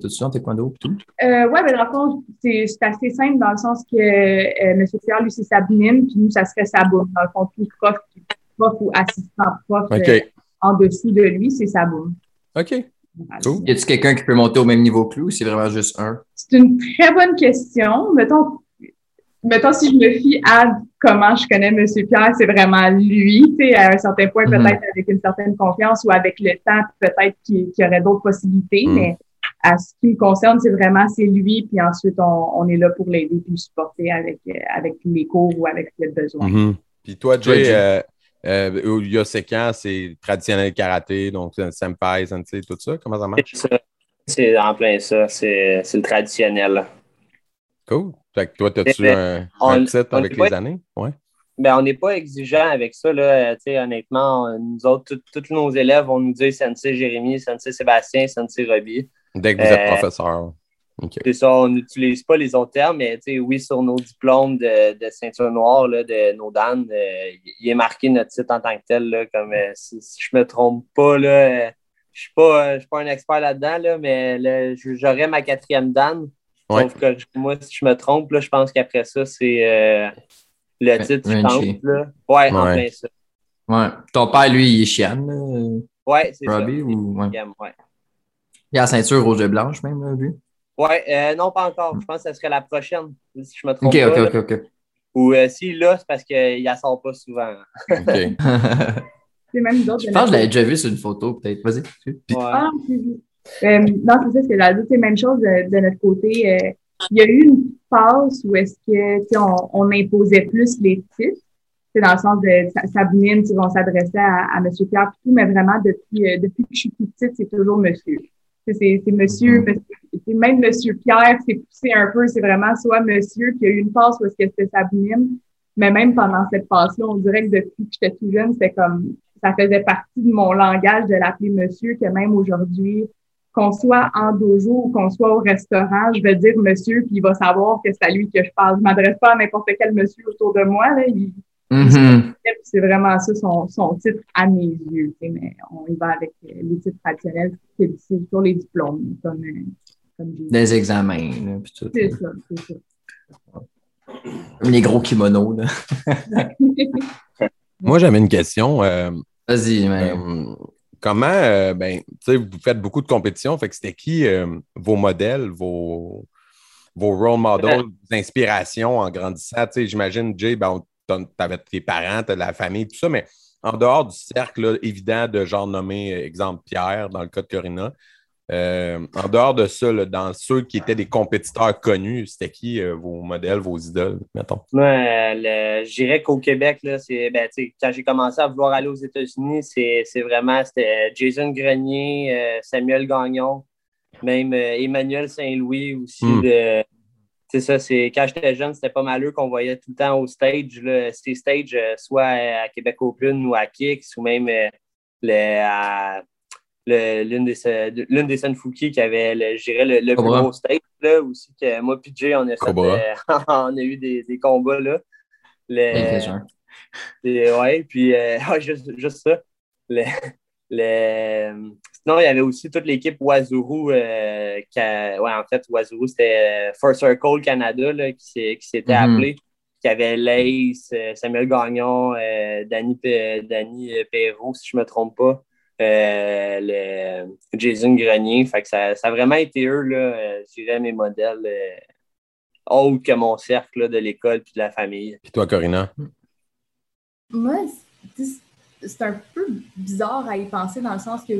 Tout ça en taekwondo? Tout? Euh, oui, mais dans le fond, c'est assez simple dans le sens que euh, M. Pierre, lui, c'est Sabine, puis nous, ça serait Saboum. Dans le fond, tout prof, prof ou assistant prof euh, en dessous de lui, c'est Saboum. OK. Y a-t-il quelqu'un qui peut monter au même niveau que lui ou c'est vraiment juste un? C'est une très bonne question. Mettons, mettons, si je me fie à comment je connais M. Pierre, c'est vraiment lui, tu sais, à un certain point, mhm. peut-être avec une certaine confiance ou avec le temps, peut-être qu'il y aurait d'autres possibilités, mhm. mais à ce qui me concerne, c'est vraiment, c'est lui, puis ensuite, on, est là pour l'aider puis le supporter avec, avec les cours ou avec le besoin. Mhm. Puis toi, Jay, euh, euh, Yosekan, c'est traditionnel karaté, donc senpai, sensei, tout ça, comment ça marche? C'est en plein ça, c'est le traditionnel. Cool. Fait que toi, as-tu un, un titre avec les années? Ouais. ben, on n'est pas exigeant avec ça. Là. honnêtement, nous autres, tous nos élèves vont nous dire Sensei Jérémy, Sensei Sébastien, Sensei Roby. Dès que vous êtes professeur. C'est ça, on n'utilise pas les autres termes, mais oui, sur nos diplômes de, de ceinture noire, là, de nos Dan, euh, il est marqué notre titre en tant que tel. Là, comme, euh, si, je ne me trompe pas, là, euh, je ne suis, pas, pas un expert là-dedans, là, mais j'aurais ma quatrième Dan. Sauf que moi, si je me trompe, là, je pense qu'après ça, c'est le titre, je pense. Là. Ouais, en plein ça. Ouais. Ton père, lui, il est chian. Ouais, c'est ça. Robbie ou. Ouais. Il a la ceinture rouge et blanche, même, là, lui? Ouais, euh, non, pas encore. Je pense que ce serait la prochaine, si je me trompe pas. OK, OK, OK. Ou euh, s'il l'a, c'est parce qu'il ne sort pas souvent. OK. [laughs] c'est même d'autres. Je pense que je l'avais déjà vu sur une photo, peut-être. Vas-y. Ouais. Ah, euh, non, c'est ça, c'est la même chose de, de notre côté. Euh, il y a eu une phase où est-ce que on, on imposait plus les titres. C'est dans le sens de Sabine, on s'adressait à, à M. Pierre tout, mais vraiment depuis, euh, depuis que je suis plus petite, c'est toujours monsieur. C'est monsieur, c'est même monsieur Pierre s'est poussé un peu, c'est vraiment soit monsieur qui a eu une phase où est-ce que c'était Sabine, mais même pendant cette phase-là, on dirait que depuis que j'étais tout jeune, c'était comme ça faisait partie de mon langage de l'appeler monsieur, que même aujourd'hui, qu'on soit en dojo ou qu'on soit au restaurant, je vais dire monsieur, puis il va savoir que c'est à lui que je parle. Je m'adresse pas à n'importe quel monsieur autour de moi. Là. Il, mm-hmm. C'est vraiment ça son, son, titre à mes yeux. Mais on y va avec les titres traditionnels, c'est sur les diplômes, comme, comme Des examens. C'est ça, c'est ça. Les gros kimonos. Là. [laughs] Moi, j'avais une question. Euh, Vas-y, mais... Euh, comment, euh, ben, tu sais, vous faites beaucoup de compétitions, fait que c'était qui euh, vos modèles, vos, vos role models, vos inspirations en grandissant? Tu sais, j'imagine, Jay, ben, tu avais tes parents, tu la famille, tout ça, mais en dehors du cercle évident de genre nommé, euh, exemple, Pierre, dans le cas de Corina, en dehors de ça, dans ceux qui étaient des compétiteurs connus, c'était qui vos modèles, vos idoles, mettons? Moi, je dirais qu'au Québec, là, c'est, ben, quand j'ai commencé à vouloir aller aux États-Unis, c'est, vraiment c'était Jason Grenier, Samuel Gagnon, même Emmanuel Saint-Louis aussi. Hmm. De, c'est ça, c'est quand j'étais jeune, c'était pas malheureux qu'on voyait tout le temps au stage. Là, c'était stage soit à Québec Open ou à Kicks ou même le, à l'une des, l'une des qui avait, le, je dirais, le, plus gros stage, là, aussi, que moi et Jay, on a, fait, euh, [laughs] on a eu des, des combats, là. Le, et, ouais, puis, euh, [laughs] juste, juste, ça. Le, le, sinon, il y avait aussi toute l'équipe Wazuru, euh, qui ouais, en fait, Wazuru, c'était First Circle Canada, là, qui s'était mm -hmm. appelé qui avait Lace, Samuel Gagnon, Danny, Danny Perrault, si je ne me trompe pas. Euh, le Jason Grenier. Fait que ça, ça, a vraiment été eux, là, euh, je dirais, mes modèles euh, autres que mon cercle de l'école puis de la famille. Puis toi, Corinna? Moi, c'est un peu bizarre à y penser dans le sens que,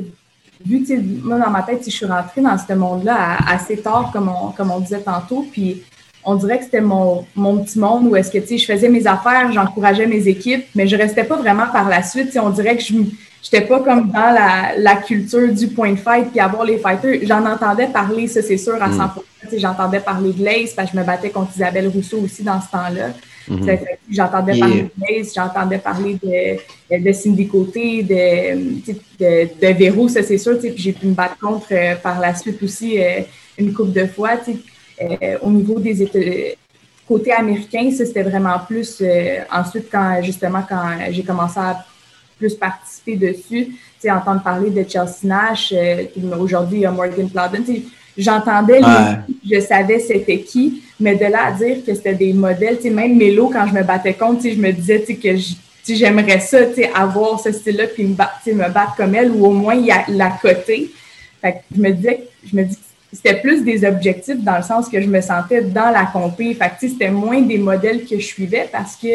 vu que moi, dans ma tête, je suis rentrée dans ce monde-là assez tard, comme on, comme on disait tantôt, puis on dirait que c'était mon, mon, petit monde où est-ce que, tu sais, je faisais mes affaires, j'encourageais mes équipes, mais je restais pas vraiment par la suite. On dirait que je J'étais pas comme dans la, la, culture du point de fight puis avoir les fighters. J'en entendais parler, ça c'est sûr, à 100%. Mm. J'entendais parler de Lace parce que je me battais contre Isabelle Rousseau aussi dans ce temps-là. Mm-hmm. J'entendais parler de Lace, j'entendais parler de, de Cindy Côté, de, de, de Véro, ça c'est sûr. Puis j'ai pu me battre contre euh, par la suite aussi euh, une couple de fois. Euh, au niveau des États côté américain, ça c'était vraiment plus ensuite quand justement quand j'ai commencé à plus participer dessus, tu sais, entendre parler de Chelsea Nash, euh, aujourd'hui il y a Morgan Plowden, j'entendais, je savais c'était qui, mais de là à dire que c'était des modèles, tu sais, même Mélo, quand je me battais contre, tu sais, je me disais, tu sais, que j'aimerais ça, avoir ce style-là, puis me, battre, me battre comme elle, ou au moins y a la côté. Fait que je me disais, je me dis c'était plus des objectifs dans le sens que je me sentais dans la compé. Fait que, c'était moins des modèles que je suivais parce que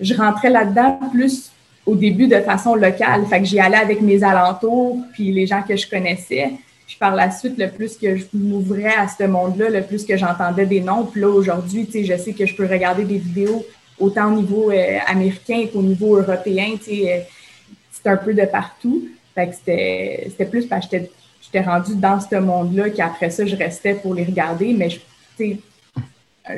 je rentrais là-dedans plus au début de façon locale. Fait que j'y allais avec mes alentours, puis les gens que je connaissais. Puis par la suite, le plus que je m'ouvrais à ce monde-là, le plus que j'entendais des noms. Puis là, aujourd'hui, tu sais, je sais que je peux regarder des vidéos autant au niveau euh, américain qu'au niveau européen, tu sais, euh, c'est un peu de partout. Fait que c'était plus parce que j'étais rendue dans ce monde-là qu'après ça, je restais pour les regarder. Mais, tu sais,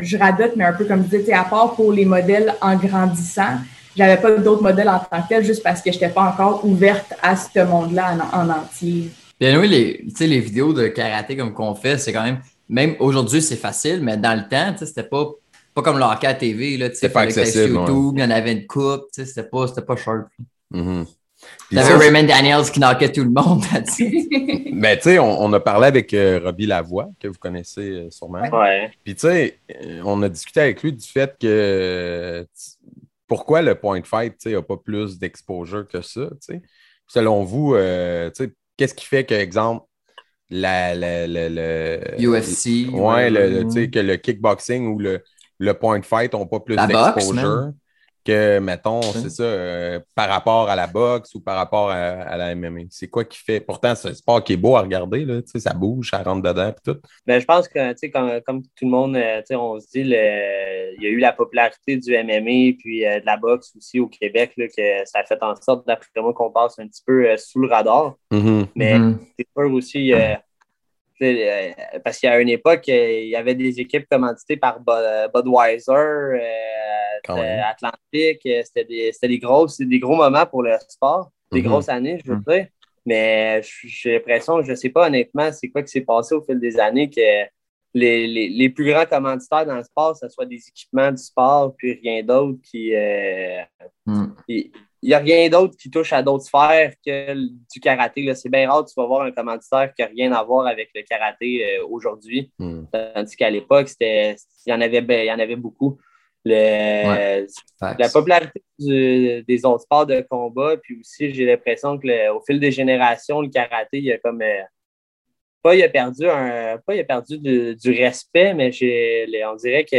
je radote, mais un peu comme je disais, à part pour les modèles en grandissant, j'avais pas d'autres modèles en tant que tel juste parce que je n'étais pas encore ouverte à ce monde-là en, entier. Bien oui, les, les vidéos de karaté comme qu'on fait, c'est quand même, même aujourd'hui, c'est facile, mais dans le temps, c'était pas, pas comme le hockey à TV. C'était pas accessible. YouTube, il y en avait une coupe, c'était pas, pas sharp. Mm T'avais Raymond Daniels qui knockait tout le monde. [laughs] Mais [laughs] tu sais, on, a parlé avec euh, Robbie Lavoie, que vous connaissez euh, sûrement. Ouais. Puis tu sais, euh, on a discuté avec lui du fait que pourquoi le point fight n'a pas plus d'exposure que ça? Selon vous, qu'est-ce qui fait que, exemple, la, la, la, UFC. Ouais, le, que le kickboxing ou le, le point fight n'ont pas plus d'exposure? Que, mettons, c'est ça, euh, par rapport à la boxe ou par rapport à, la MMA? C'est quoi qui fait? Pourtant, c'est un sport qui est beau à regarder, là, ça bouge, ça rentre dedans et tout. Ben, je pense que, comme, comme tout le monde, euh, on se dit, il y a eu la popularité du MMA puis euh, de la boxe aussi au Québec, là, que ça a fait en sorte, d'après moi, qu'on passe un petit peu sous le radar. Mm-hmm. Mais mm-hmm. c'est sûr aussi parce qu'à une époque, il y avait des équipes commanditées par Budweiser, Atlantique. Euh, c'était des, des, grosses, des gros moments pour le sport, des mhm. grosses années, je veux mhm. dire. Mais j'ai l'impression, je ne sais pas honnêtement, c'est quoi qui s'est passé au fil des années que les, les, les, plus grands commanditaires dans le sport, ce soit des équipements du sport, puis rien d'autre qui. Euh, hmm. Il n'y a rien d'autre qui touche à d'autres sphères que du karaté. C'est bien rare, tu vas voir un commanditaire qui n'a rien à voir avec le karaté aujourd'hui. Hmm. Tandis qu'à l'époque, il y, en avait, ben, il y en avait beaucoup la popularité des autres sports de combat, puis aussi, j'ai l'impression que au fil des générations, le karaté, il a comme. Euh, pas il a perdu, un, pas il a perdu du respect, mais on dirait que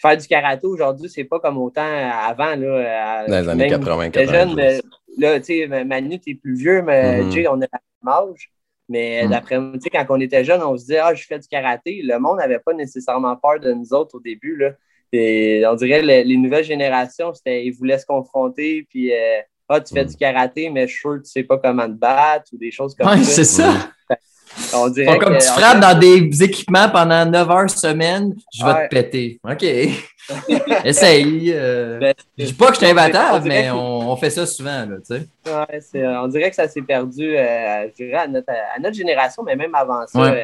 faire du karaté aujourd'hui, c'est pas comme autant avant. Là, Dans les années 80, 90. Jeune, là, tu sais, Manu, t'es plus vieux, mais mm-hmm. Jay, on a le même âge. Mais mm. d'après moi, quand on était jeune, on se disait, ah, je fais du karaté. Le monde n'avait pas nécessairement peur de nous autres au début. Là. Et on dirait les, les nouvelles générations, c'était ils voulaient se confronter, puis euh, ah, tu fais du karaté, mais je suis sûr que tu sais pas comment te battre ou des choses comme ouais, ça. c'est ça. On dirait comme tu frappes dans des équipements pendant 9 heures semaine, je vais te péter. OK. [laughs] Essaye. Euh... Ben, je dis pas que je suis imbattable, mais on, on, fait ça souvent. Là, tu sais. ouais, on dirait que ça s'est perdu euh, je dirais à, notre, à, notre, génération, mais même avant ça.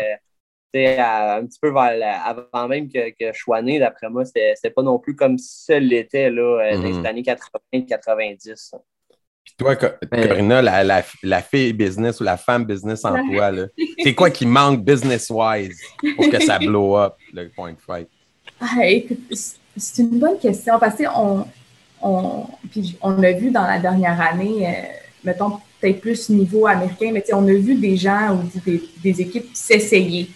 Un petit peu avant même que, que je sois né, d'après moi, c'était pas non plus comme ça l'était là, euh, dans les mhm. années 80-90. Puis toi, Corinna, la, la, la, fille business ou la femme business en toi, [laughs] c'est quoi qui manque business-wise pour que ça [laughs] blow up, le point fight? Ah, c'est une bonne question parce qu'on on, on a vu dans la dernière année, euh, mettons peut-être plus niveau américain, mais on a vu des gens ou des, des équipes s'essayer.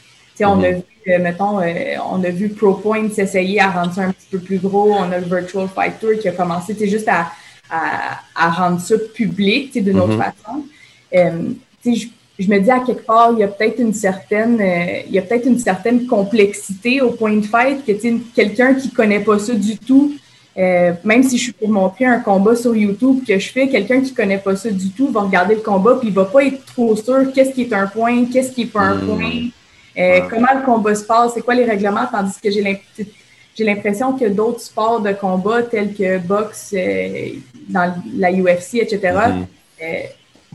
On a mhm. vu, euh, mettons, euh, on a vu ProPoint s'essayer à rendre ça un petit peu plus gros. On a le Virtual Fight Tour qui a commencé juste à, à, rendre ça public d'une autre mhm. façon. Euh, je, je, me dis à quelque part, il y a peut-être une certaine, il y a peut-être une certaine complexité au point de fight que quelqu'un qui connaît pas ça du tout, même si je suis pour montrer un combat sur YouTube que je fais, quelqu'un qui connaît pas ça du tout va regarder le combat puis il va pas être trop sûr qu'est-ce qui est un point, qu'est-ce qui est pas un mhm. point. Euh, comment le combat se passe, c'est quoi les règlements, tandis que j'ai l'impression que d'autres sports de combat tels que boxe, euh, dans la UFC, etc.,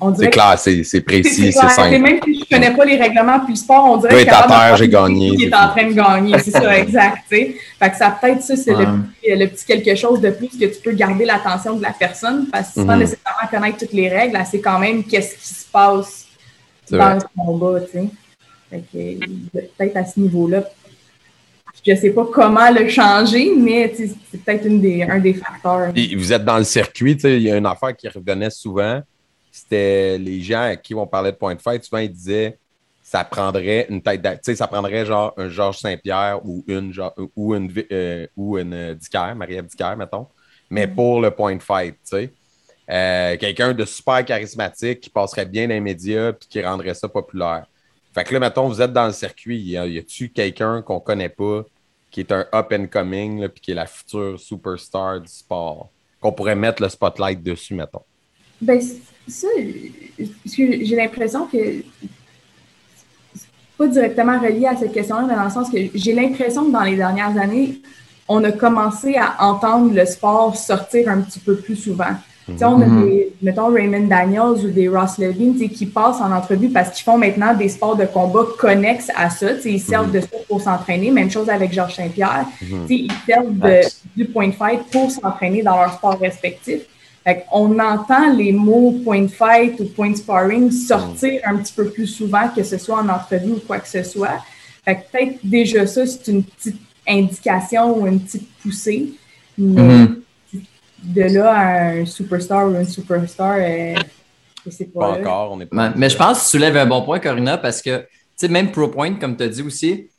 on dirait. C'est clair, c'est précis, [laughs] c'est simple. Même si je ne connais pas les règlements puis le sport, on dirait que. terre, j'ai gagné. Qui est en train de gagner, c'est ça, [laughs] exact. Fait que ça peut-être ça, c'est le, petit quelque chose de plus que tu peux garder l'attention de la personne parce que sans mm-hmm. nécessairement connaître toutes les règles, c'est quand même qu'est-ce qui se passe dans le combat, tu sais peut-être à ce niveau-là, je ne sais pas comment le changer, mais c'est peut-être un des facteurs. vous êtes dans le circuit, il y a une affaire qui revenait souvent. C'était les gens à qui on parlait de point de fête, souvent ils disaient ça prendrait une tête sais, ça prendrait genre un Georges Saint-Pierre ou une ou une euh, ou une Marie-Ève mettons. Mais mm. pour le point de fight, tu sais. Euh, quelqu'un de super charismatique qui passerait bien dans les médias puis qui rendrait ça populaire. Fait que là, mettons, vous êtes dans le circuit, y a-tu quelqu'un qu'on connaît pas qui est un up and coming, puis qui est la future superstar du sport, qu'on pourrait mettre le spotlight dessus, mettons? Ben, ça, j'ai l'impression que pas directement relié à cette question-là, mais dans le sens que j'ai l'impression que dans les dernières années, on a commencé à entendre le sport sortir un petit peu plus souvent. Mm On a mhm. des, mettons, Raymond Daniels ou des Ross Levin qui passent en entrevue parce qu'ils font maintenant des sports de combat connexes à ça. Ils servent mhm. de ça pour s'entraîner. Même chose avec Georges Saint-Pierre. Mhm. Ils servent du point fight pour s'entraîner dans leur sport respectif. on entend les mots point fight ou point sparring sortir un petit peu plus souvent que ce soit en entrevue ou quoi que ce soit. peut-être déjà ça, c'est une petite indication ou une petite poussée. Mais de là à un superstar ou une superstar, euh, je sais pas. Pas encore, on est pas. Mais, je pense que tu soulèves un bon point, Corina, parce que, tu sais, même ProPoint, comme tu as dit aussi,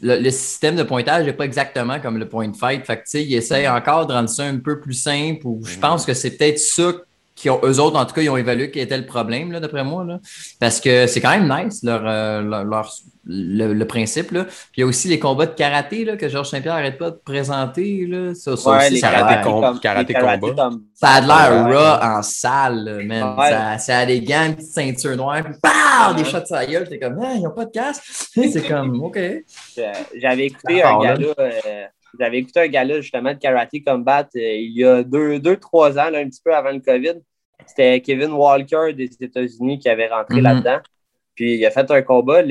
le, système de pointage n'est pas exactement comme le point fight. Fait que, tu sais, ils essayent encore de rendre ça un peu plus simple ou je pense que c'est peut-être ça qui ont, eux autres, en tout cas, ils ont évalué quel était le problème, là, d'après moi. Là. Parce que c'est quand même nice, leur, euh, leur, le, principe. Là. Puis il y a aussi les combats de karaté là, que Georges Saint-Pierre n'arrête pas de présenter. Là. Ça, ça ouais, aussi, les karaté, com karaté, combat. Ça a l'air raw en salle, man. Ça, ça, a des gants, une petite ceinture noire, puis bam, des shots de sa gueule. T'es comme, ah, ils n'ont pas de casque? [laughs] c'est comme, OK. J'avais écouté un gars-là. Euh, j'avais écouté un gars-là, justement, de Karate Combat euh, il y a deux, deux trois ans, là, un petit peu avant le COVID. C'était Kevin Walker des États-Unis qui avait rentré mm-hmm. là-dedans. Puis il a fait un combat.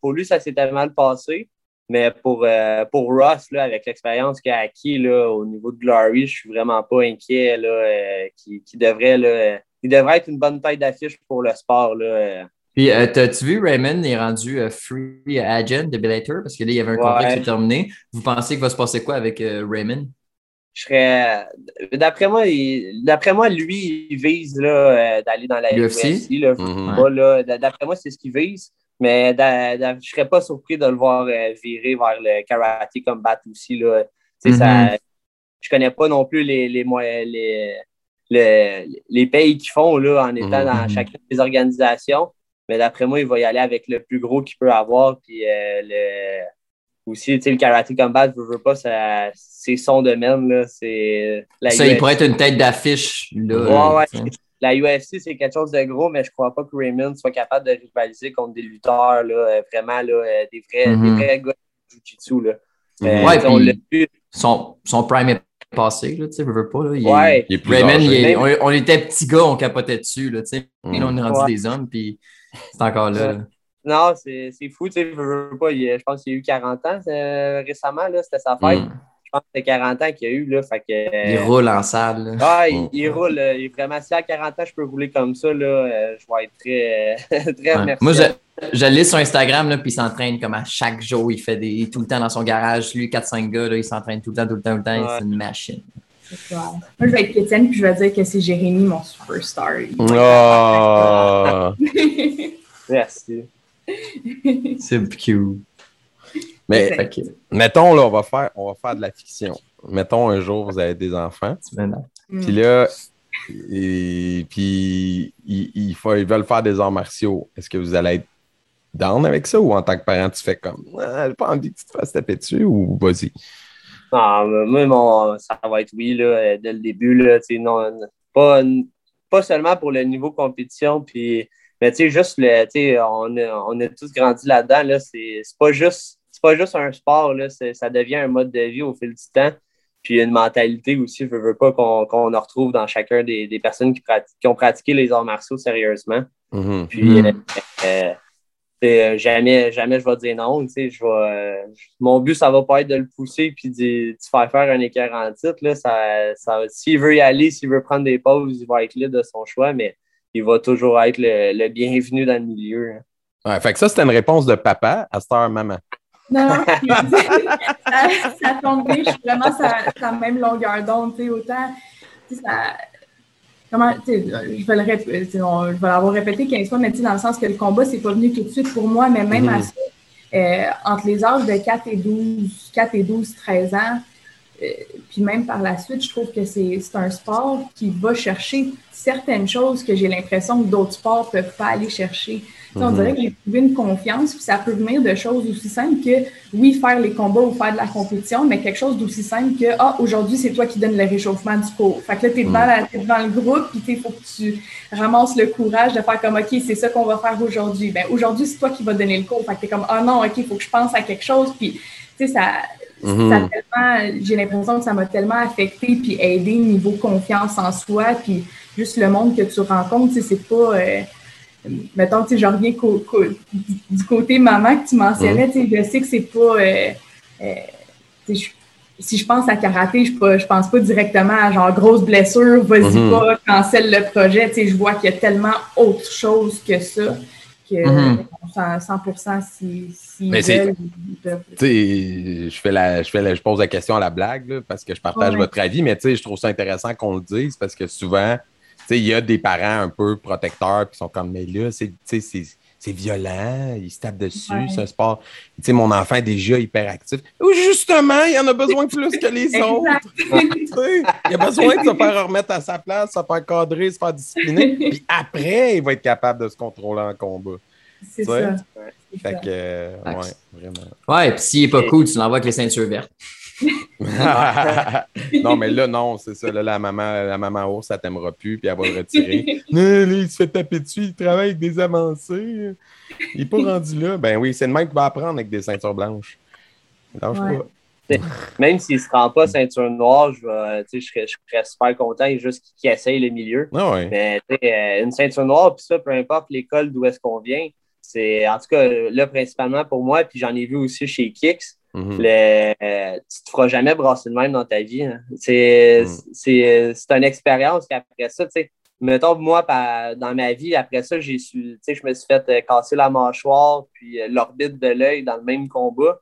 pour lui, ça s'était mal passé. Mais pour, euh, pour Ross, là, avec l'expérience qu'il a acquis là, au niveau de Glory, je suis vraiment pas inquiet là, euh, qui, devrait, là, il devrait être une bonne taille d'affiche pour le sport. Là, puis, euh, t'as-tu vu Raymond est rendu euh, free agent de Bellator parce que là, il y avait un contrat qui s'est terminé. Vous pensez qu'il va se passer quoi avec euh, Raymond? Je serais. D'après moi, d'après moi, lui, il vise d'aller dans la UFC. Mhm. D'après moi, c'est ce qu'il vise. Mais je ne serais pas surpris de le voir virer vers le karaté combat aussi. Là. Mm ça, je connais pas non plus les, les, les, les, pays qu'ils font là, en étant dans mhm. chacune des organisations. Mais d'après moi, il va y aller avec le plus gros qu'il peut avoir. Puis euh, le... aussi, tu sais, le karaté combat, je veux pas, c'est son domaine. Là. ça, il pourrait être une tête d'affiche. Ouais, La UFC, c'est quelque chose de gros, mais je crois pas que Raymond soit capable de rivaliser contre des lutteurs, là, euh, vraiment, là, euh, des, vrais, des mm-hmm. vrais gars de Jiu-Jitsu. Là. ouais, son, son prime est passé, là, tu sais, veux pas, là. Il ouais. il est Raymond, on, était petits gars, on capotait dessus, là, tu sais. Mm. Là, on est rendu des hommes, puis c'est encore là. Non, c'est fou. Tu sais, je, pense qu'il y a eu 40 ans euh, récemment. C'était sa fête. Mm. Je pense que c'était 40 ans qu'il y a eu. Là, fait que, il roule en salle. Ah, il, mm. roule. Euh, il est vraiment, si à 40 ans, je peux rouler comme ça, là, euh, je vais être très, [laughs] très. Moi, je, je lis sur Instagram, là, puis il s'entraîne comme à chaque jour. Il fait des, tout le temps dans son garage. Lui, 4-5 gars, là, il s'entraîne tout le temps, tout le temps, tout le temps. C'est une machine. Moi, je vais être Étienne, puis je vais dire que c'est Jérémy, mon superstar. Oh! [laughs] Merci. C'est cute. Mais mettons, là, on va, faire, on va faire de la fiction. Mettons, un jour, vous avez des enfants. Puis là, et, puis ils, ils veulent faire des arts martiaux. Est-ce que vous allez être down avec ça ou en tant que parent, tu fais comme ah, j'ai pas envie que tu te fasses taper dessus ou vas-y? Moi, ça va être oui, là, dès le début. Là, non, pas, pas seulement pour le niveau compétition, puis, mais tu sais, juste le, on, a, on a tous grandi là-dedans. Là, c'est pas juste pas juste un sport, là, ça devient un mode de vie au fil du temps. Puis une mentalité aussi, je veux pas qu'on qu retrouve dans chacun des, des personnes qui, qui, ont pratiqué les arts martiaux sérieusement. Mm-hmm. Puis. Euh, euh, euh, jamais, jamais je vais dire non. Je vais, euh, mon but, ça va pas être de le pousser puis de, faire faire un écart en titre. Là, ça, ça, s'il veut y aller, s'il veut prendre des pauses, il va être libre de son choix, mais il va toujours être le, bienvenu dans le milieu. Hein. Ouais, fait que ça, c'était une réponse de papa à star maman. Non, non, [laughs] ça, ça tombe bien, je suis vraiment sur la même longueur d'onde, autant ça, comment, je vais le je vais l'avoir répété 15 fois, mais dans le sens que le combat, c'est pas venu tout de suite pour moi, mais même mhm. à ça, euh, entre les âges de 4 et 12, 4 et 12, 13 ans, puis même par la suite, je trouve que c'est un sport qui va chercher certaines choses que j'ai l'impression que d'autres sports ne peuvent pas aller chercher. On mhm. dirait que j'ai trouvé une confiance, puis ça peut venir de choses aussi simples que, oui, faire les combats ou faire de la compétition, mais quelque chose d'aussi simple que, ah, aujourd'hui, c'est toi qui donnes le réchauffement du cours. Fait que là, t'es devant, mhm. es devant le groupe, puis il faut que tu ramasses le courage de faire comme, OK, c'est ça qu'on va faire aujourd'hui. Ben, aujourd'hui, c'est toi qui vas donner le cours. Fait que t'es comme, ah non, OK, il faut que je pense à quelque chose, puis, tu sais, ça, mhm. j'ai l'impression que ça m'a tellement affecté puis aidé niveau confiance en soi, puis juste le monde que tu rencontres, c'est pas... Euh, mettons, tu sais, je reviens du côté maman que tu mentionnais, tu sais, je sais que c'est pas. Euh, euh, si je pense à karaté, je, ne pense pas directement à genre grosse blessure, vas-y mm-hmm. pas, cancelle le projet. Tu sais, je vois qu'il y a tellement autre chose que ça que 100% si, si Mais c'est, je fais la, je fais je pose la question à la blague parce que je partage votre avis, mais tu sais, je trouve ça intéressant qu'on le dise parce que souvent, il y a des parents un peu protecteurs qui sont comme, mais là, c'est violent, ils se tapent dessus, c'est un sport. Tu sais, mon enfant est déjà hyperactif. Justement, il en a besoin plus que les autres. [laughs] il a besoin de se faire remettre à sa place, se faire cadrer, se faire discipliner. Puis après, il va être capable de se contrôler en combat. C'est ça. Fait que, ouais, vraiment. Ouais, puis s'il n'est pas cool, tu l'envoies avec les ceintures vertes. [laughs] non, mais là, non, c'est ça. Là, la maman, la maman ours, ça t'aimera plus, puis elle va le retirer. il se fait taper dessus, il travaille avec des avancées. Il n'est pas [laughs] rendu là. Ben oui, c'est le même qui va apprendre avec des ceintures blanches. Même s'il ne se rend pas ceinture noire, je, je, serais, je serais super content juste qu'il essaye le milieu. Ah mais euh, une ceinture noire, puis ça, peu importe l'école d'où est-ce qu'on vient, c'est en tout cas là principalement pour moi, puis j'en ai vu aussi chez Kicks. Mhm. le, tu ne te feras jamais brasser de même dans ta vie. Hein. Mhm. C'est une expérience qu'après ça, tu sais, mettons, moi, dans ma vie, après ça, j'ai su, je me suis fait euh, casser la mâchoire puis euh, l'orbite de l'œil dans le même combat.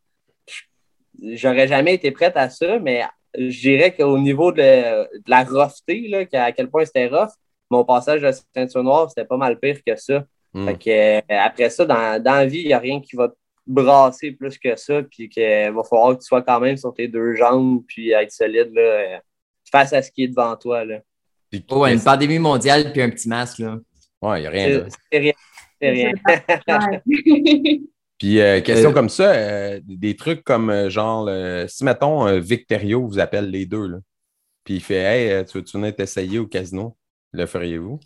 J'aurais jamais été prête à ça, mais je dirais qu'au niveau de, la roughté, là, à quel point c'était rough, mon passage de ceinture noire, c'était pas mal pire que ça. Mhm. euh, après ça, dans, dans la vie, il n'y a rien qui va brasser plus que ça, puis qu'il va falloir que tu sois quand même sur tes deux jambes, puis être solide là, face à ce qui est devant toi. Là. Oh, une pandémie mondiale, puis un petit masque. Là. Ouais, il n'y a rien. C'est rien. C'est rien. [laughs] puis, euh, question comme ça, euh, des trucs comme euh, genre, si mettons Victorio vous appelle les deux, là, puis il fait Hey, tu veux-tu venir t'essayer au casino? Le feriez-vous?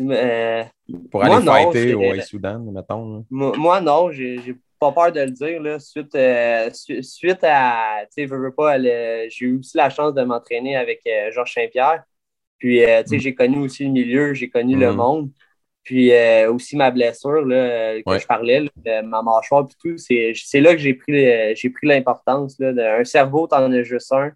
Euh, Pour aller fighter au Soudan, mettons. Moi, non, j'ai pas peur de le dire. Là, suite, euh, suite à. Tu sais, je veux pas, j'ai eu aussi la chance de m'entraîner avec euh, Georges Saint-Pierre. Puis, tu sais, mm. j'ai connu aussi le milieu, j'ai connu le mm. monde. Puis aussi ma blessure là, que je parlais, ma mâchoire et tout, c'est là que j'ai pris, j'ai pris l'importance. Un cerveau, t'en as juste un.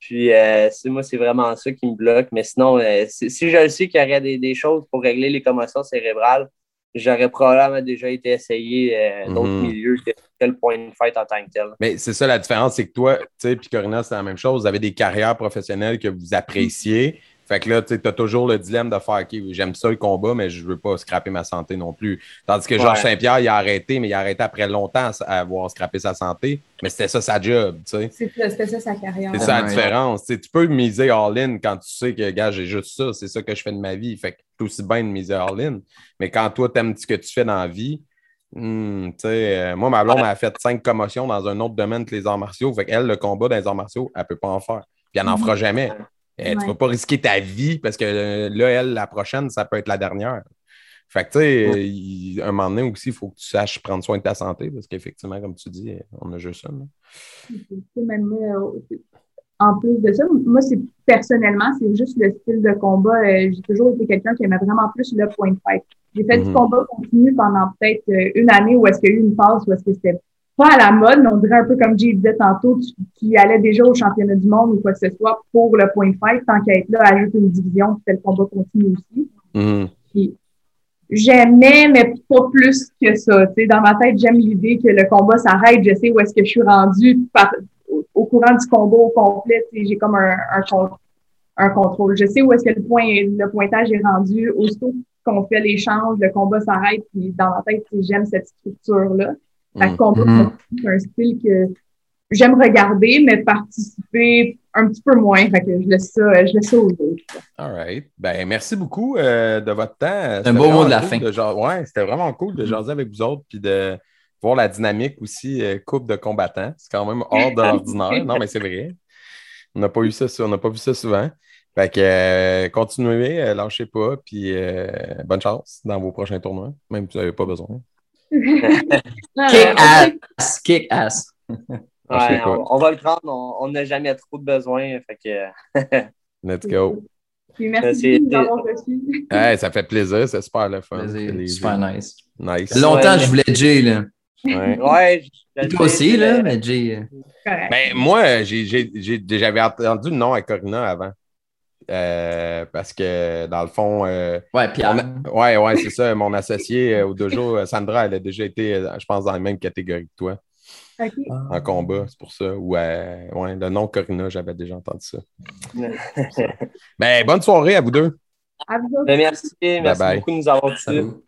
Puis, euh, moi, c'est vraiment ça qui me bloque. Mais sinon, euh, si je sais qu'il y aurait des, choses pour régler les commotions cérébrales, j'aurais probablement déjà été essayé euh, d'autres mhm. milieux que, le point de fight en tant que tel. Mais c'est ça la différence, c'est que toi, tu sais, puis Corina, c'est la même chose. Vous avez des carrières professionnelles que vous appréciez. Fait que là, tu as toujours le dilemme de faire OK, j'aime ça le combat, mais je veux pas scraper ma santé non plus. Tandis que Georges Saint-Pierre, il a arrêté, mais il a arrêté après longtemps à avoir scrappé sa santé. Mais c'était ça sa job, tu sais. C'était ça sa carrière. C'est ça la différence. tu peux miser all-in quand tu sais que, gars, j'ai juste ça, c'est ça que je fais de ma vie. Fait que c'est aussi bien de miser all-in. Mais quand toi, tu aimes ce que tu fais dans la vie, hmm, tu sais, euh, moi, ma blonde a fait cinq commotions dans un autre domaine que les arts martiaux. Fait qu'elle, le combat dans les arts martiaux, elle peut pas en faire. Puis elle n'en fera jamais. Eh, tu ne vas pas risquer ta vie parce que euh, là, elle, la prochaine, ça peut être la dernière. Fait que, tu sais, un moment donné aussi, il faut que tu saches prendre soin de ta santé parce qu'effectivement, comme tu dis, on a juste ça. Même, euh, en plus de ça, moi, c'est personnellement, c'est juste le style de combat. Euh, j'ai toujours été quelqu'un qui aimait vraiment plus le point de fight. J'ai fait du mm-hmm. combat continu pendant peut-être une année où est-ce qu'il y a eu une phase où est-ce que c'était pas à la mode, mais on dirait un peu comme Jay disait tantôt, qui allait déjà au championnat du monde ou quoi que ce soit pour le point fight, tant qu'à être là, ajoute une division, puis le combat continue aussi. Mm-hmm. j'aimais, mais pas plus que ça. dans ma tête, j'aime l'idée que le combat s'arrête, je sais où est-ce que je suis rendu au, courant du combat au complet, j'ai comme un, un, contrôle. Je sais où est-ce que le, point, le pointage est rendu. Aussitôt qu'on fait l'échange, le combat s'arrête, puis dans ma tête, j'aime cette structure-là. Fait combat, mm-hmm. c'est un style que j'aime regarder, mais participer un petit peu moins. Fait que je laisse ça, je laisse ça aux autres. All right. Ben, merci beaucoup euh, de votre temps. Un beau mot de la fin. ouais, c'était vraiment cool de mm. jaser avec vous autres puis de voir la dynamique aussi, euh, coupe de combattants. C'est quand même hors de l'ordinaire. non, mais c'est vrai. On n'a pas eu ça, on n'a pas vu ça souvent. Fait que euh, continuez, euh, lâchez pas, puis bonne chance dans vos prochains tournois, même si vous n'avez pas besoin. Kick ass! Kick ass! [laughs] on, va le prendre, on n'a jamais trop de besoin. Fait que... [laughs] Let's go. merci de nous reçu. [laughs] ça fait plaisir, c'est super le fun. super nice. Nice. Longtemps, je voulais Jay, là. Ouais, ouais Toi aussi, là, mais Jay. Euh. Ben, moi, j'avais entendu le nom à Corina avant. Euh, parce que dans le fond. Euh, ouais, Pierre. ouais, ouais, c'est ça. Mon associé au dojo, Sandra, elle a déjà été, je pense, dans la même catégorie que toi. En combat, c'est pour ça. Ou ouais, le nom Corina, j'avais déjà entendu ça. [laughs] ben, bonne soirée à vous deux. À vous ben, merci. Merci beaucoup de nous avoir reçus.